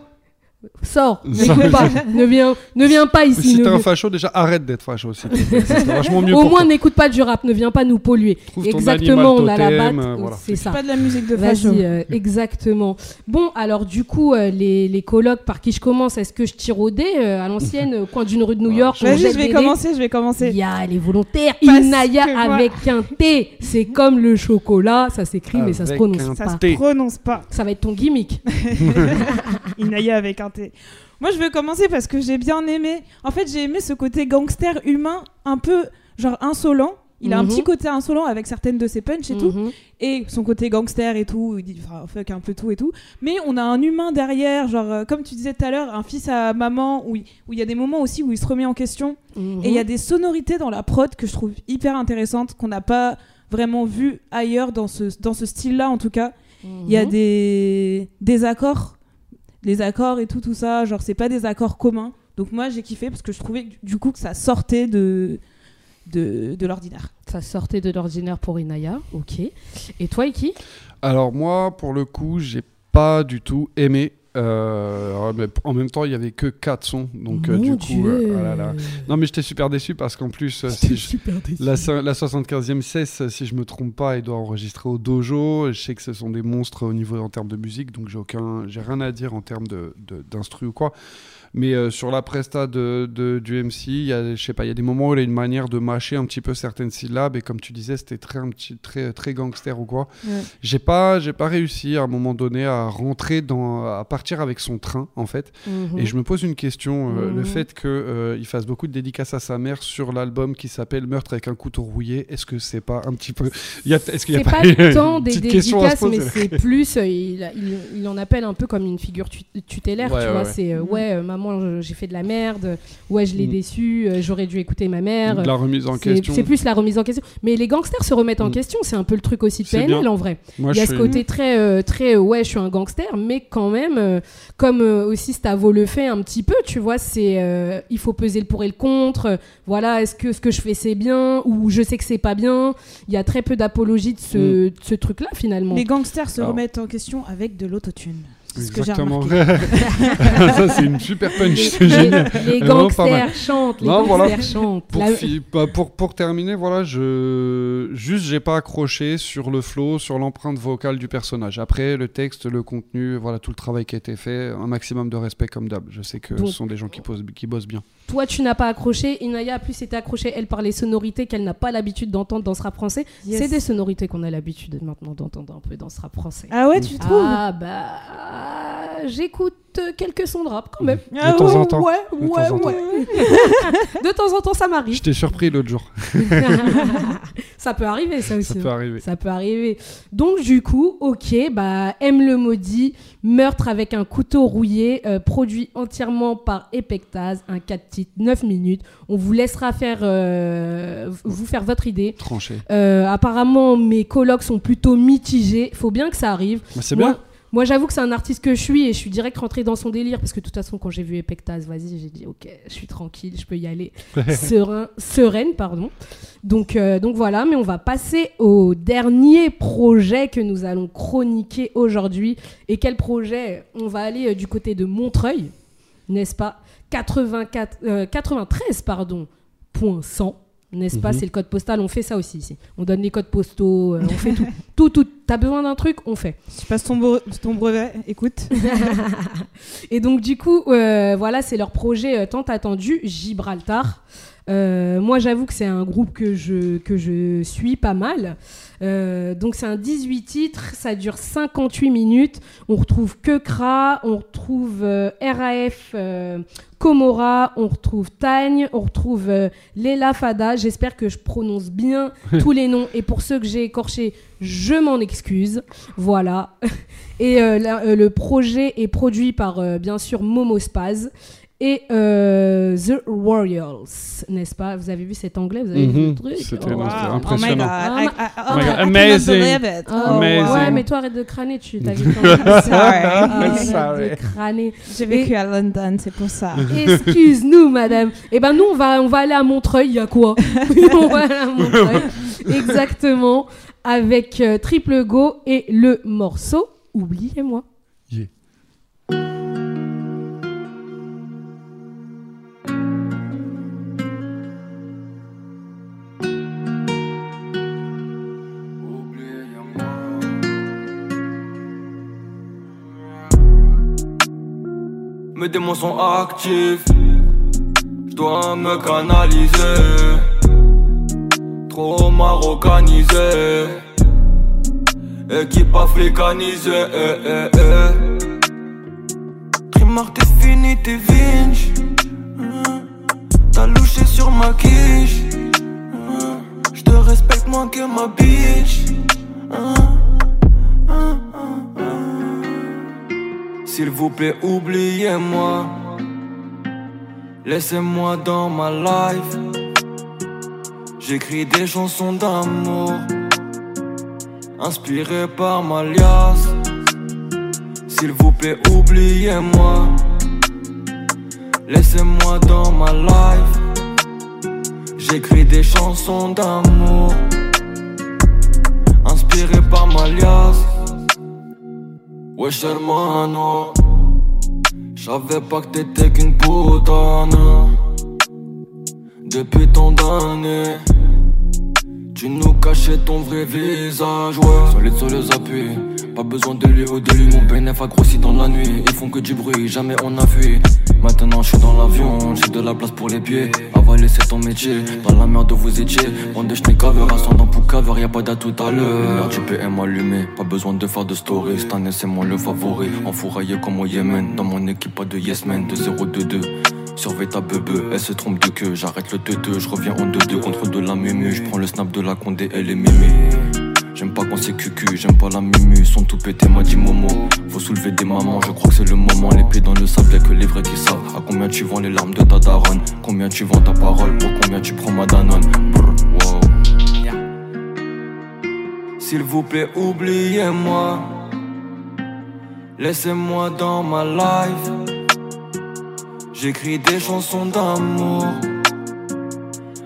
sors, n'écoute pas, ne viens, ne viens pas ici. Si t'es un facho, déjà arrête d'être facho. plaît. C'est *laughs* vachement mieux Au moins, n'écoute pas du rap, ne viens pas nous polluer. Trouve ton exactement, on a la batte, euh, voilà. c'est ça. Pas de la musique de facho. euh, exactement. Bon, alors du coup, euh, les, les colocs par qui je commence, est-ce que je tire au dé euh, à l'ancienne, au coin d'une rue de New York on Vas-y, je vais commencer, je vais commencer. Ya, elle est volontaire. Parce Inaya que moi- avec un T. C'est comme le chocolat, ça s'écrit, mais ça se Avec prononce un Ça pas. se prononce pas. Ça va être ton gimmick. *laughs* *laughs* Inaya avec un Moi, je veux commencer parce que j'ai bien aimé. En fait, j'ai aimé ce côté gangster humain, un peu genre insolent. Il a un Mhm. petit côté insolent avec certaines de ses punches et tout. Mhm. Et son côté gangster et tout, il dit enfin, fuck un peu tout et tout. Mais on a un humain derrière, genre, euh, comme tu disais tout à l'heure, un fils à maman, où il où il y a des moments aussi où il se remet en question. Mhm. Et il y a des sonorités dans la prod que je trouve hyper intéressantes, qu'on n'a pas vraiment vu ailleurs dans ce, dans ce style-là en tout cas. Il y a Mhm. des, des accords, les accords et tout, tout ça, genre c'est pas des accords communs. Donc moi j'ai kiffé parce que je trouvais du coup que ça sortait de, de, de l'ordinaire. Ça sortait de l'ordinaire pour Inaya, ok. Et toi, Iki? Alors moi, pour le coup, j'ai pas du tout aimé. Euh, mais en même temps, il y avait que 4 sons, donc euh, du coup, euh, là là. non mais j'étais super déçu parce qu'en plus, si je- la, la 75e cesse, si je me trompe pas, il doit enregistrer au dojo. Je sais que ce sont des monstres au niveau en termes de musique, donc j'ai aucun, j'ai rien à dire en termes de- d'instru ou quoi. Mais euh, sur la presta de, de- du MC, il y a, je sais pas, il y a des moments où il a une manière de mâcher un petit peu certaines syllabes et comme tu disais, c'était très un petit, très très gangster ou quoi. Ouais. J'ai pas, j'ai pas réussi à un moment donné à rentrer dans, à partir avec son train en fait. Mhm. Et je me pose une question, euh, le Mhm. fait que euh, fasse beaucoup de dédicaces à sa mère sur l'album qui s'appelle Meurtre avec un couteau rouillé, est-ce que c'est pas un petit peu, il y a, est-ce qu'il y C'est a pas tant des dédicaces, mais c'est plus. euh, il, il, il en appelle un peu comme une figure tu- tutélaire, Ouais, tu ouais, vois. ouais. C'est euh, Mhm. ouais, euh, maman, j'ai fait de la merde. Ouais, je l'ai Mm. déçu. euh, J'aurais dû écouter ma mère. La remise en C'est- question. C'est plus la remise en question. Mais les gangsters se remettent en Mm. question. C'est un peu le truc aussi de PNL bien. en vrai. Moi, il y a ce suis- côté très, euh, très euh, ouais, je suis un gangster, mais quand même, euh, comme euh, aussi Stavo le fait un petit peu, tu vois, c'est euh, il faut peser le pour et le contre. voilà, est-ce que ce que je fais c'est bien ou je sais que c'est pas bien? Il y a très peu d'apologie de ce, Mm. de ce truc-là finalement. Les gangsters se Alors. remettent en question avec de l'autotune. Ce Exactement. *laughs* Ça, c'est une super punch. C'est génial. les gangsters chantent, les Non, gangsters voilà. chantent. Pour, La- fi- bah, pour, pour terminer, voilà, je juste j'ai pas accroché sur le flow, sur l'empreinte vocale du personnage. Après, le texte, le contenu, voilà, tout le travail qui a été fait, un maximum de respect comme d'hab. Je sais que ce sont des gens qui, posent, qui bossent bien. Toi, tu n'as pas accroché. Inaya a plus été accrochée, elle, par les sonorités qu'elle n'a pas l'habitude d'entendre dans ce rap français. Yes. C'est des sonorités qu'on a l'habitude maintenant d'entendre un peu dans ce rap français. Ah ouais, tu trouves Ah bah. J'écoute quelques sons de rap quand même. Ah De temps ouais, en temps. Ouais, De ouais, temps en temps. ouais. de temps en temps, ça m'arrive. Je t'ai surpris l'autre jour. *laughs* ça peut arriver, ça aussi. Ça hein. peut arriver. Ça peut arriver. Donc, du coup, ok, bah, aime le maudit, meurtre avec un couteau rouillé, euh, produit entièrement par Epectaz, un 4 titres, 9 minutes. On vous laissera faire, euh, vous faire votre idée. Tranché. Euh, apparemment, mes colocs sont plutôt mitigés. Faut bien que ça arrive. Bah, c'est bien. Moi, j'avoue que c'est un artiste que je suis et je suis direct rentré dans son délire parce que de toute façon, quand j'ai vu Epectaz, vas-y, j'ai dit ok, je suis tranquille, je peux y aller *laughs* serein, sereine, pardon. Donc, euh, donc voilà, mais on va passer au dernier projet que nous allons chroniquer aujourd'hui. Et quel projet? On va aller euh, du côté de Montreuil, n'est-ce pas? 84, euh, 93, pardon, point 100. N'est-ce pas? Mhm. C'est le code postal, on fait ça aussi ici. On donne les codes postaux, euh, on fait tout. *laughs* tout, tout. T'as besoin d'un truc, on fait. Tu passes ton, bre- ton brevet, écoute. *laughs* Et donc du coup, euh, voilà, c'est leur projet euh, tant attendu, Gibraltar. Euh, moi, j'avoue que c'est un groupe que je, que je suis pas mal. Euh, donc c'est un 18 titres, ça dure 58 minutes. On retrouve Kekra, on retrouve euh, RAF Komora, on retrouve Tagne, on retrouve euh, Léla Fada. J'espère que je prononce bien *laughs* tous les noms. Et pour ceux que j'ai écorchés, je m'en excuse. Voilà. *laughs* Et euh, la- euh, le projet est produit par, bien sûr, Momo Spaz et euh, The Royals, n'est-ce pas? Vous avez vu cet anglais Vous avez vu Mhm. le truc? C'était Oh, impressionnant. I- ma- I- oh my ma- God, I Amazing. Oh, Amazing. Ouais, mais toi arrête de crâner, tu t'as vu *laughs* Sorry. *laughs* *laughs* de crâner. J'ai vécu à London, c'est pour ça. Excuse-nous, madame. Eh ben nous, on va, on va aller à Montreuil. Il y a quoi? On va aller à Montreuil. Exactement. Avec euh, Triple Go et le morceau Oubliez-moi. Démons sont actifs. Je dois me canaliser. Trop marocanisé. Équipe africanisée. Eh, eh, eh. Trimar, t'es fini, t'es vinge. T'as louché sur ma quiche. Je te respecte moins que ma bitch. S'il vous plaît, oubliez-moi. Laissez-moi dans ma life. J'écris des chansons d'amour. Inspirées par ma liasse. S'il vous plaît, oubliez-moi. Laissez-moi dans ma life. J'écris des chansons d'amour, inspiré par Malias. Wesh hermano, j'savais pas que t'étais qu'une putana. Depuis tant d'années, tu nous cachais ton vrai visage, ouais. Solide sur les appuis, pas besoin de lui ou de lui. Mon bénéf a grossi dans la nuit, ils font que du bruit, jamais on a fui. Maintenant je suis dans l'avion, j'ai de la place pour les pieds. Avaler c'est ton métier, dans la merde vous étiez. Bande de schneckavers, ascendant pour cover, y'a pas d'à tout à l'heure. du PM allumé, pas besoin de faire de story. Cette année c'est moi le favori, enfouraillé comme au Yémen. Dans mon équipe pas de yes man, de 0-2-2. Surveille ta bebe, elle se trompe de queue. J'arrête le 2-2, je reviens en 2-2 contre de la mumu. Je prends le snap de la condé, elle est mémé. J'aime pas quand c'est cucu, j'aime pas la mumu, sont tout pété, m'a dit Momo. Faut soulever des mamans, je crois que c'est le moment. Les pieds dans le sable, y'a que les vrais qui savent. À combien tu vends les larmes de ta daronne? Combien tu vends ta parole? Pour combien tu prends ma danone? Brr, wow. S'il vous plaît, oubliez-moi. Laissez-moi dans ma life. J'écris des chansons d'amour,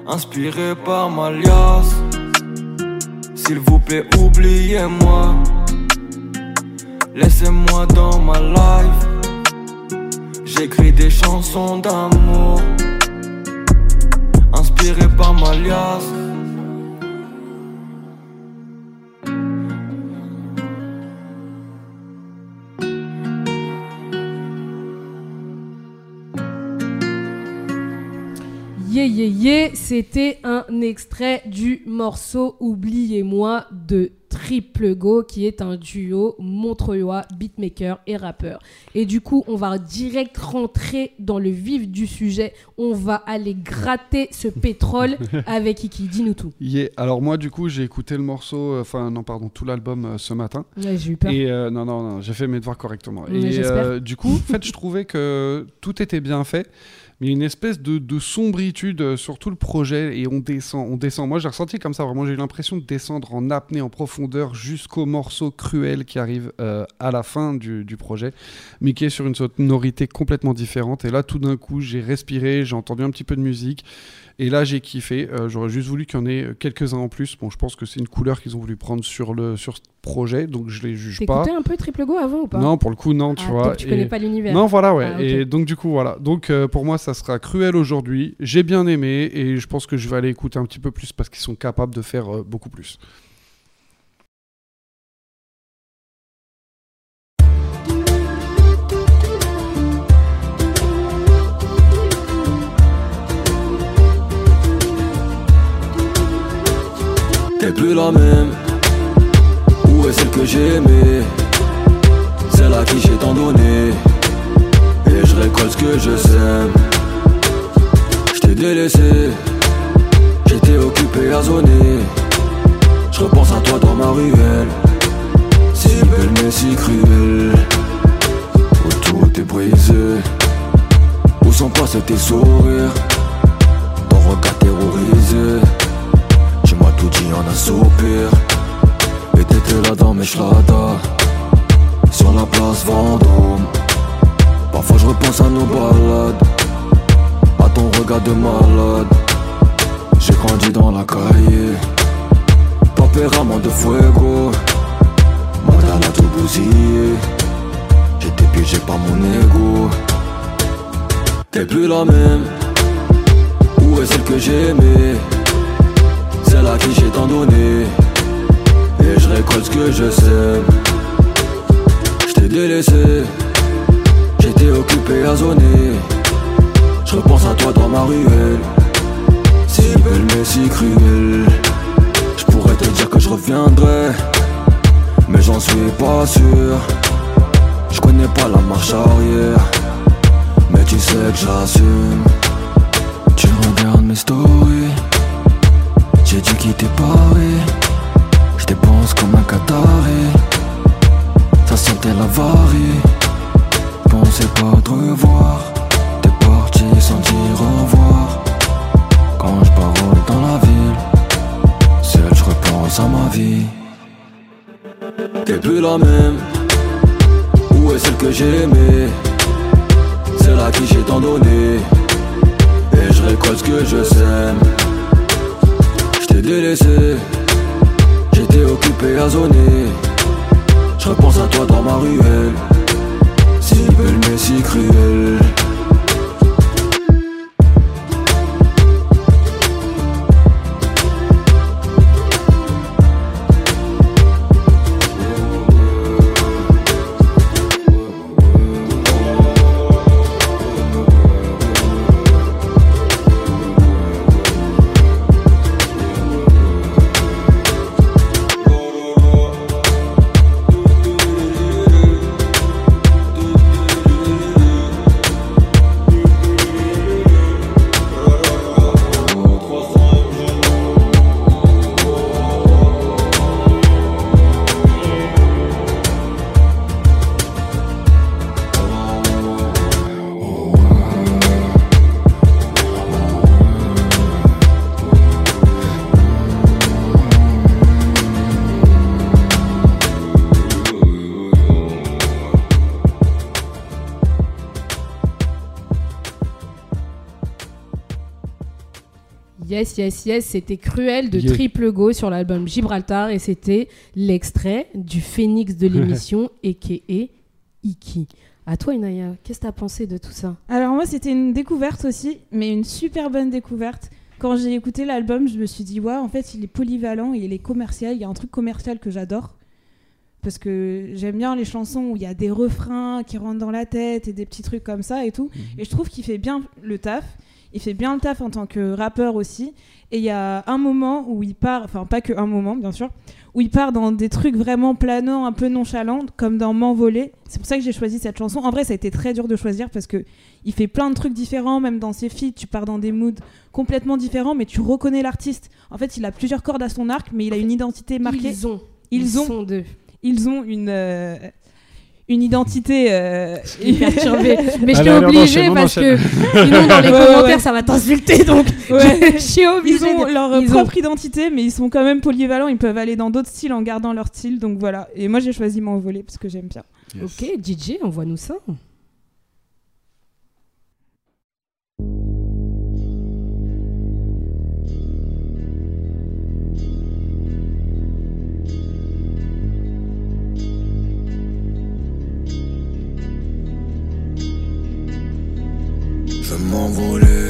inspirées par Malias. S'il vous plaît, oubliez-moi. Laissez-moi dans ma life. J'écris des chansons d'amour, inspirées par Malias. Yeah, yeah, c'était un extrait du morceau Oubliez-moi de Triple Go, qui est un duo montreuillois, beatmaker et rappeur. Et du coup, on va direct rentrer dans le vif du sujet. On va aller gratter ce pétrole *laughs* avec Iki. Dis-nous tout. Yeah. Alors moi, du coup, j'ai écouté le morceau, euh, enfin non, pardon, tout l'album euh, ce matin. Ouais, j'ai eu peur. Et euh, non, non, non, j'ai fait mes devoirs correctement. Ouais, et du coup, en fait, je trouvais que tout était bien fait. Mais une espèce de, de sombritude euh, sur tout le projet et on descend, on descend. Moi, j'ai ressenti comme ça, vraiment, j'ai eu l'impression de descendre en apnée, en profondeur, jusqu'au morceau cruel qui arrive euh, à la fin du, du projet, mais qui est sur une sonorité complètement différente. Et là, tout d'un coup, j'ai respiré, j'ai entendu un petit peu de musique. Et là, j'ai kiffé. Euh, J'aurais juste voulu qu'il y en ait quelques-uns en plus. Bon, je pense que c'est une couleur qu'ils ont voulu prendre sur, le, sur ce projet, donc je les juge pas. T'écoutais un peu Triple Go avant ou pas? Non, pour le coup, non, tu Ah, vois. donc tu connais pas l'univers. Non, voilà, ouais. Ah. Et donc, du coup, voilà. Donc, euh, pour moi, ça sera cruel aujourd'hui. J'ai bien aimé et je pense que je vais aller écouter un petit peu plus parce qu'ils sont capables de faire euh, beaucoup plus. Plus la même. Où est celle que j'aimais Celle à qui j'ai tant donné. Et je récolte ce que je sème. Je t'ai délaissé. J'étais occupé à zoner. Je repense à toi dans ma ruelle. Si belle mais si cruelle. Où tout est brisé. Où sont passés tes sourires? Ton regard terrorisé. Tout dit un soupir. Et t'étais là dans mes schladas Sur la place Vendôme Parfois je repense à nos balades À ton regard de malade. J'ai grandi dans la cahier Papéramon de fuego Madame a tout bousillé J'étais piégé par mon ego. T'es plus la même Où est celle que j'aimais? Celle à qui j'ai tant donné. Et je récolte ce que je sème Je t'ai délaissé. J'étais occupé à zoner. Je repense à toi dans ma ruelle. Si belle mais si cruelle. Je pourrais te dire que je reviendrai. Mais j'en suis pas sûr. Je connais pas la marche arrière. Mais tu sais que j'assume. Tu regardes mes stories j'ai dû quitter Paris Je dépense comme un Qatari. Ça sentait l'avarie Pensais pas te revoir. T'es parti sans dire au revoir. Quand je parole dans la ville Seul je repense à ma vie. T'es plus la même. Où est celle que j'aimais Celle à qui j'ai tant donné. Et je récolte ce que je sème Je t'ai délaissé, j'étais occupé à zoner. Je à toi dans ma ruelle, si belle mais si cruelle. Yes, yes, yes, c'était Cruel de Yeah. Triple Go sur l'album Gibraltar et c'était l'extrait du phénix de l'émission, *laughs* a.k.a. Iki. À toi, Inaya, qu'est-ce que t'as pensé de tout ça? Alors moi, c'était une découverte aussi, mais une super bonne découverte. Quand j'ai écouté l'album, je me suis dit, ouais, en fait, il est polyvalent et il est commercial. Il y a un truc commercial que j'adore. Parce que j'aime bien les chansons où il y a des refrains qui rentrent dans la tête et des petits trucs comme ça et tout. Et je trouve qu'il fait bien le taf. Il fait bien le taf en tant que rappeur aussi. Et il y a un moment où il part, enfin pas que un moment bien sûr, où il part dans des trucs vraiment planants, un peu nonchalants, comme dans M'envoler. C'est pour ça que j'ai choisi cette chanson. En vrai, ça a été très dur de choisir parce que il fait plein de trucs différents, même dans ses feats, tu pars dans des moods complètement différents, mais tu reconnais l'artiste. En fait, il a plusieurs cordes à son arc, mais il a une identité marquée. Ils ont. Ils, Ils ont. sont deux. Ils ont une. euh, une identité euh, *laughs* perturbée. Mais je Allez, t'ai allez, on obligé enchaîne, on parce que sinon dans *laughs* les Ouais, commentaires ouais. ça va t'insulter donc *laughs* Ouais. je suis obligée. Ils ont de- leur Ils ont- propre identité, mais ils sont quand même polyvalents. Ils peuvent aller dans d'autres styles en gardant leur style. Donc voilà. Et moi, j'ai choisi m'envoler parce que j'aime bien. Ok, DJ, envoie-nous ça. M'envoler,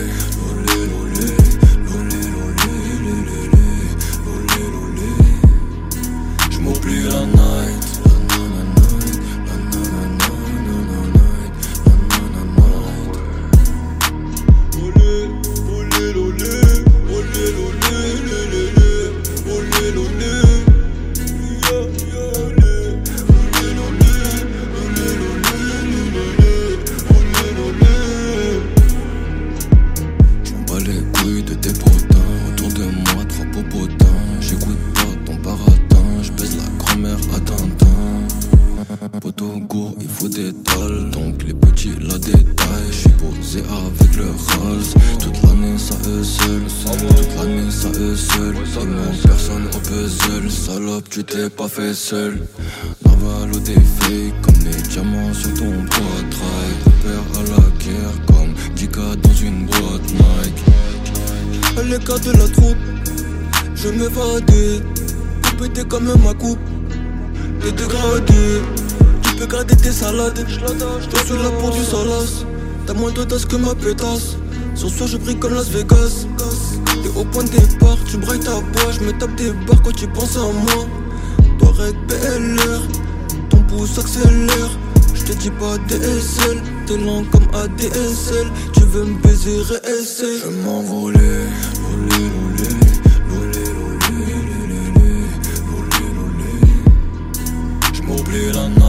Eux personne au puzzle. Salope tu t'es pas fait seul. Naval au défi Comme les diamants sur ton poitrail Repère à la guerre Comme 10K dans une boîte Nike À l'écart de la troupe Je péter quand même ma coupe. T'es dégradé Tu peux garder tes salades. Je suis là pour du solace T'as moins d'audace que ma pétasse. Ce soir je brille comme Las Vegas T'es au point de départ Tu brailles ta voix Je me tape des barres quand tu penses à moi. Toi rec PLR Ton pouce accélère. Je te dis pas DSL, t'es lent comme ADSL Tu veux me baiser RSL Je lé, lolé, lolé. Je m'oublie La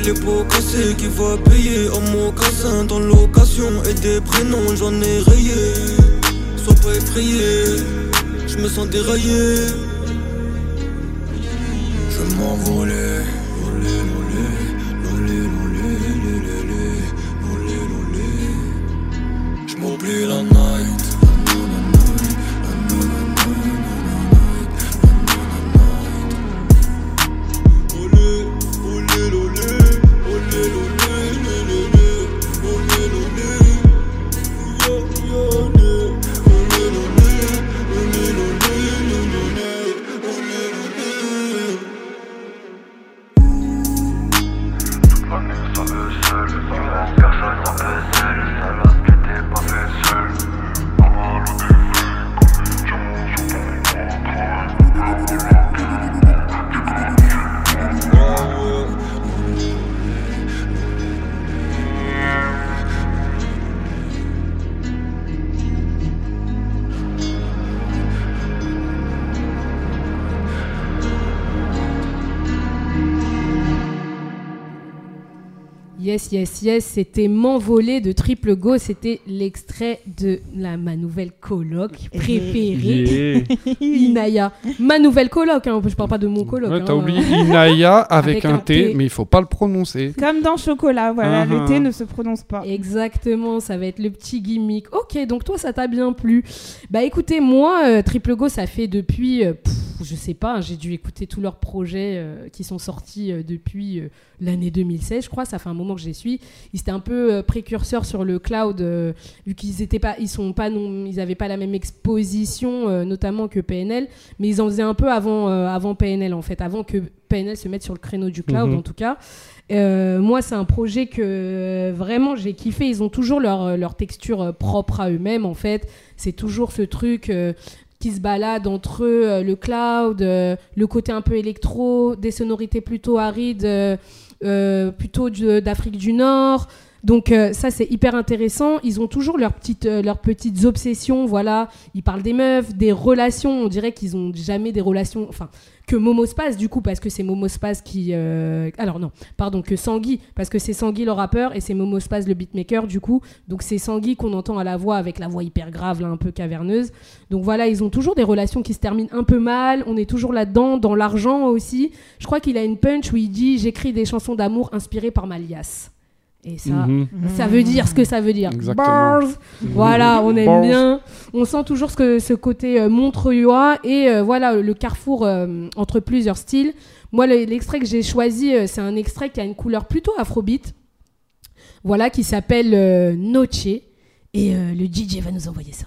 les pots cassés Qui va payer. En mocassin dans l'occasion Et des prénoms j'en ai rayé. Sois pas effrayé, je me sens déraillé. Je m'envolais Yes, yes, yes, c'était M'envoler de Triple Go. C'était l'extrait de la, ma nouvelle coloc préférée, *laughs* Inaya. Ma nouvelle coloc, hein, je parle pas de mon coloc. Ouais, hein. T'as oublié Inaya avec, Avec un, un T, T. mais il faut pas le prononcer. Comme dans chocolat, voilà, le ah. thé ne se prononce pas. Exactement, ça va être le petit gimmick. Ok, donc toi, ça t'a bien plu. Bah écoutez, moi, euh, Triple Go, ça fait depuis, euh, pff, je sais pas, hein, j'ai dû écouter tous leurs projets euh, qui sont sortis euh, depuis euh, l'année 2016, je crois. Ça fait un moment que je les suis. Ils étaient un peu précurseurs sur le cloud, vu qu'ils étaient pas, ils sont pas, non, ils avaient pas la même exposition, notamment que PNL, mais ils en faisaient un peu avant, avant PNL en fait, avant que PNL se mette sur le créneau du cloud Mhm. en tout cas. Moi, c'est un projet que vraiment j'ai kiffé. Ils ont toujours leur, leur texture propre à eux-mêmes, en fait. C'est toujours ce truc qui se balade entre euh, le cloud, euh, le côté un peu électro, des sonorités plutôt arides, euh, plutôt d'Afrique du Nord. Donc euh, ça c'est hyper intéressant. Ils ont toujours leurs petites, euh, leurs petites obsessions, voilà. Ils parlent des meufs, des relations. On dirait qu'ils ont jamais des relations, enfin que Momo du coup parce que c'est Momo qui, euh, alors non, pardon que Sangui parce que c'est Sangui le rappeur et c'est Momo le beatmaker du coup. Donc c'est Sangui qu'on entend à la voix avec la voix hyper grave là un peu caverneuse. Donc voilà ils ont toujours des relations qui se terminent un peu mal. On est toujours là-dedans dans l'argent aussi. Je crois qu'il a une punch où il dit j'écris des chansons d'amour inspirées par ma liasse. Et ça, Mhm. ça veut dire ce que ça veut dire. Exactement. Bars. Voilà, on aime Bars. bien. On sent toujours ce, que, ce côté euh, montreuillois et euh, voilà le carrefour euh, entre plusieurs styles. Moi, le- l'extrait que j'ai choisi, euh, c'est un extrait qui a une couleur plutôt afrobeat. Voilà, qui s'appelle euh, Noche. Et euh, le DJ va nous envoyer ça.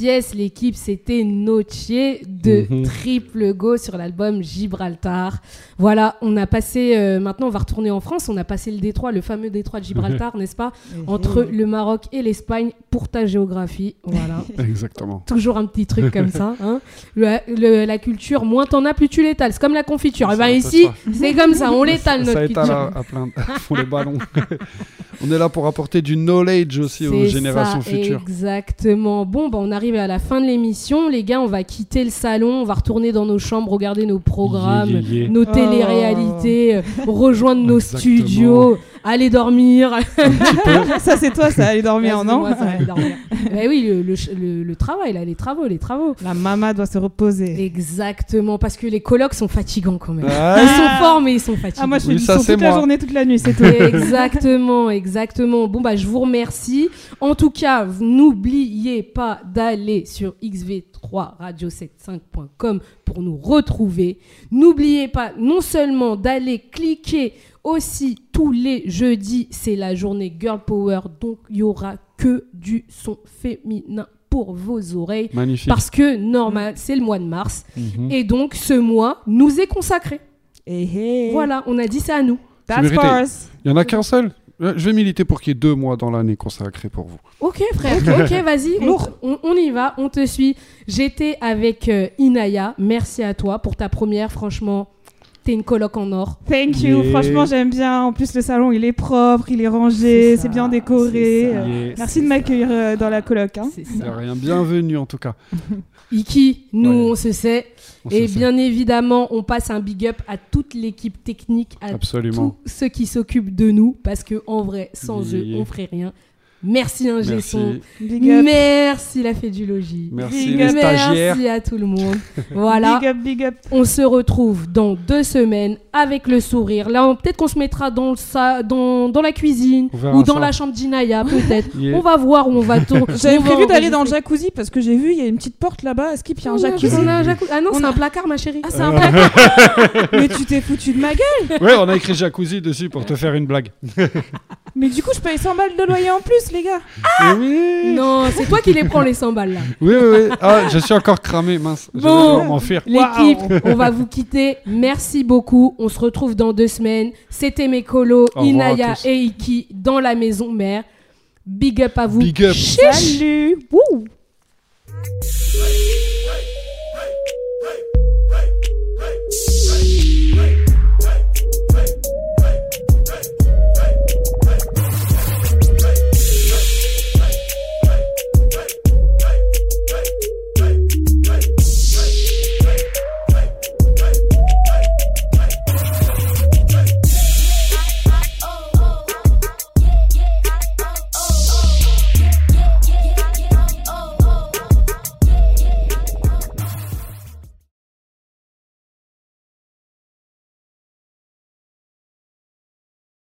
Yes, l'équipe c'était Noche de Mhm. Triple Go sur l'album Gibraltar. Voilà, on a passé, euh, maintenant on va retourner en France, on a passé le détroit, le fameux détroit de Gibraltar, n'est-ce pas? Entre le Maroc et l'Espagne pour ta géographie. Voilà. *laughs* Exactement. Toujours un petit truc comme ça. hein. Le- le- la culture, moins t'en as, plus tu l'étales. C'est comme la confiture. Et ben ici, c'est comme ça, on *laughs* l'étale notre Ça étale culture. à, à plein les ballons. *laughs* on est là pour apporter du knowledge aussi aux générations ça, futures. Exactement. Bon, bah, on arrive à la fin de l'émission. Les gars, on va quitter le salon, on va retourner dans nos chambres, regarder nos programmes, Yeah, yeah, yeah. nos Oh. téléréalités, euh, rejoindre nos Exactement. studios, aller dormir. *laughs* ça, c'est toi, ça, aller dormir, Ouais, non moi, ça, aller dormir. *laughs* Eh oui, le, le ch- le- le travail, là, les travaux, les travaux. La maman doit se reposer. Exactement, parce que les colloques sont fatigants quand même. Ah. Ils sont forts, mais ils sont fatigants. Ah, moi, je fais Oui, du ça, son c'est toute la journée, toute la nuit, c'est tout. Exactement, exactement. Bon, bah, je vous remercie. En tout cas, n'oubliez pas d'aller sur xv3radio75.com pour nous retrouver. N'oubliez pas non seulement d'aller cliquer aussi tous les jeudis, c'est la journée Girl Power, donc il y aura que du son féminin pour vos oreilles. Magnifique. Parce que normal, c'est le mois de mars. Mhm. Et donc, ce mois nous est consacré. Et hey. Voilà, on a dit ça à nous. That's mérité. for us. Il y en a qu'un seul. Euh, Je vais militer pour qu'il y ait deux mois dans l'année consacrés pour vous. Ok frère, ok vas-y, on, on- on y va, on te suit. J'étais avec euh, Inaya, merci à toi pour ta première, franchement, t'es une coloc en or. Thank you. Yeah. Franchement, j'aime bien. En plus, le salon, il est propre, il est rangé, C'est bien décoré. Euh, Yes. Merci de m'accueillir euh, dans la coloc. hein. C'est Il y ça. a rien. Bienvenue en tout cas. *laughs* Iki, nous Ouais. on se sait. On Et se sait. bien évidemment, on passe un big up à toute l'équipe technique, à Absolument. tous ceux qui s'occupent de nous, parce que en vrai, sans Yeah, eux, on ferait rien. Merci un son. Merci. Big up. Merci la fée du logis. Merci Big les up. stagiaires. Merci à tout le monde. *laughs* voilà. Big up, big up. On se retrouve dans deux semaines avec le sourire. Là, peut-être qu'on se mettra dans, le sa- dans, dans la cuisine ou dans ça. la chambre d'Inaya, *laughs* peut-être. Yeah. On va voir où on va tourner. *laughs* J'avais prévu d'aller dans le jacuzzi parce que j'ai vu, il y a une petite porte là-bas. Est-ce qu'il y a un On a- jacuzzi on a un jacuzzi. Ah non, On c'est a- un placard, ma chérie. Ah, c'est un placard Mais tu t'es foutu de ma gueule Ouais, on a écrit jacuzzi dessus pour te faire une blague. Mais du coup, je paye 100 balles de loyer en plus, les gars Eh oui. Non, c'est toi qui les prends les 100 balles là. Oui, oui, oui. Ah, je suis encore cramé, mince. Je vais Bon. m'enfuir. L'équipe, on va vous quitter. Merci beaucoup. On se retrouve dans deux semaines. C'était mes colos, Inaya et Iki dans la maison mère. Big up à vous. Big up. Chiche. Salut Wouh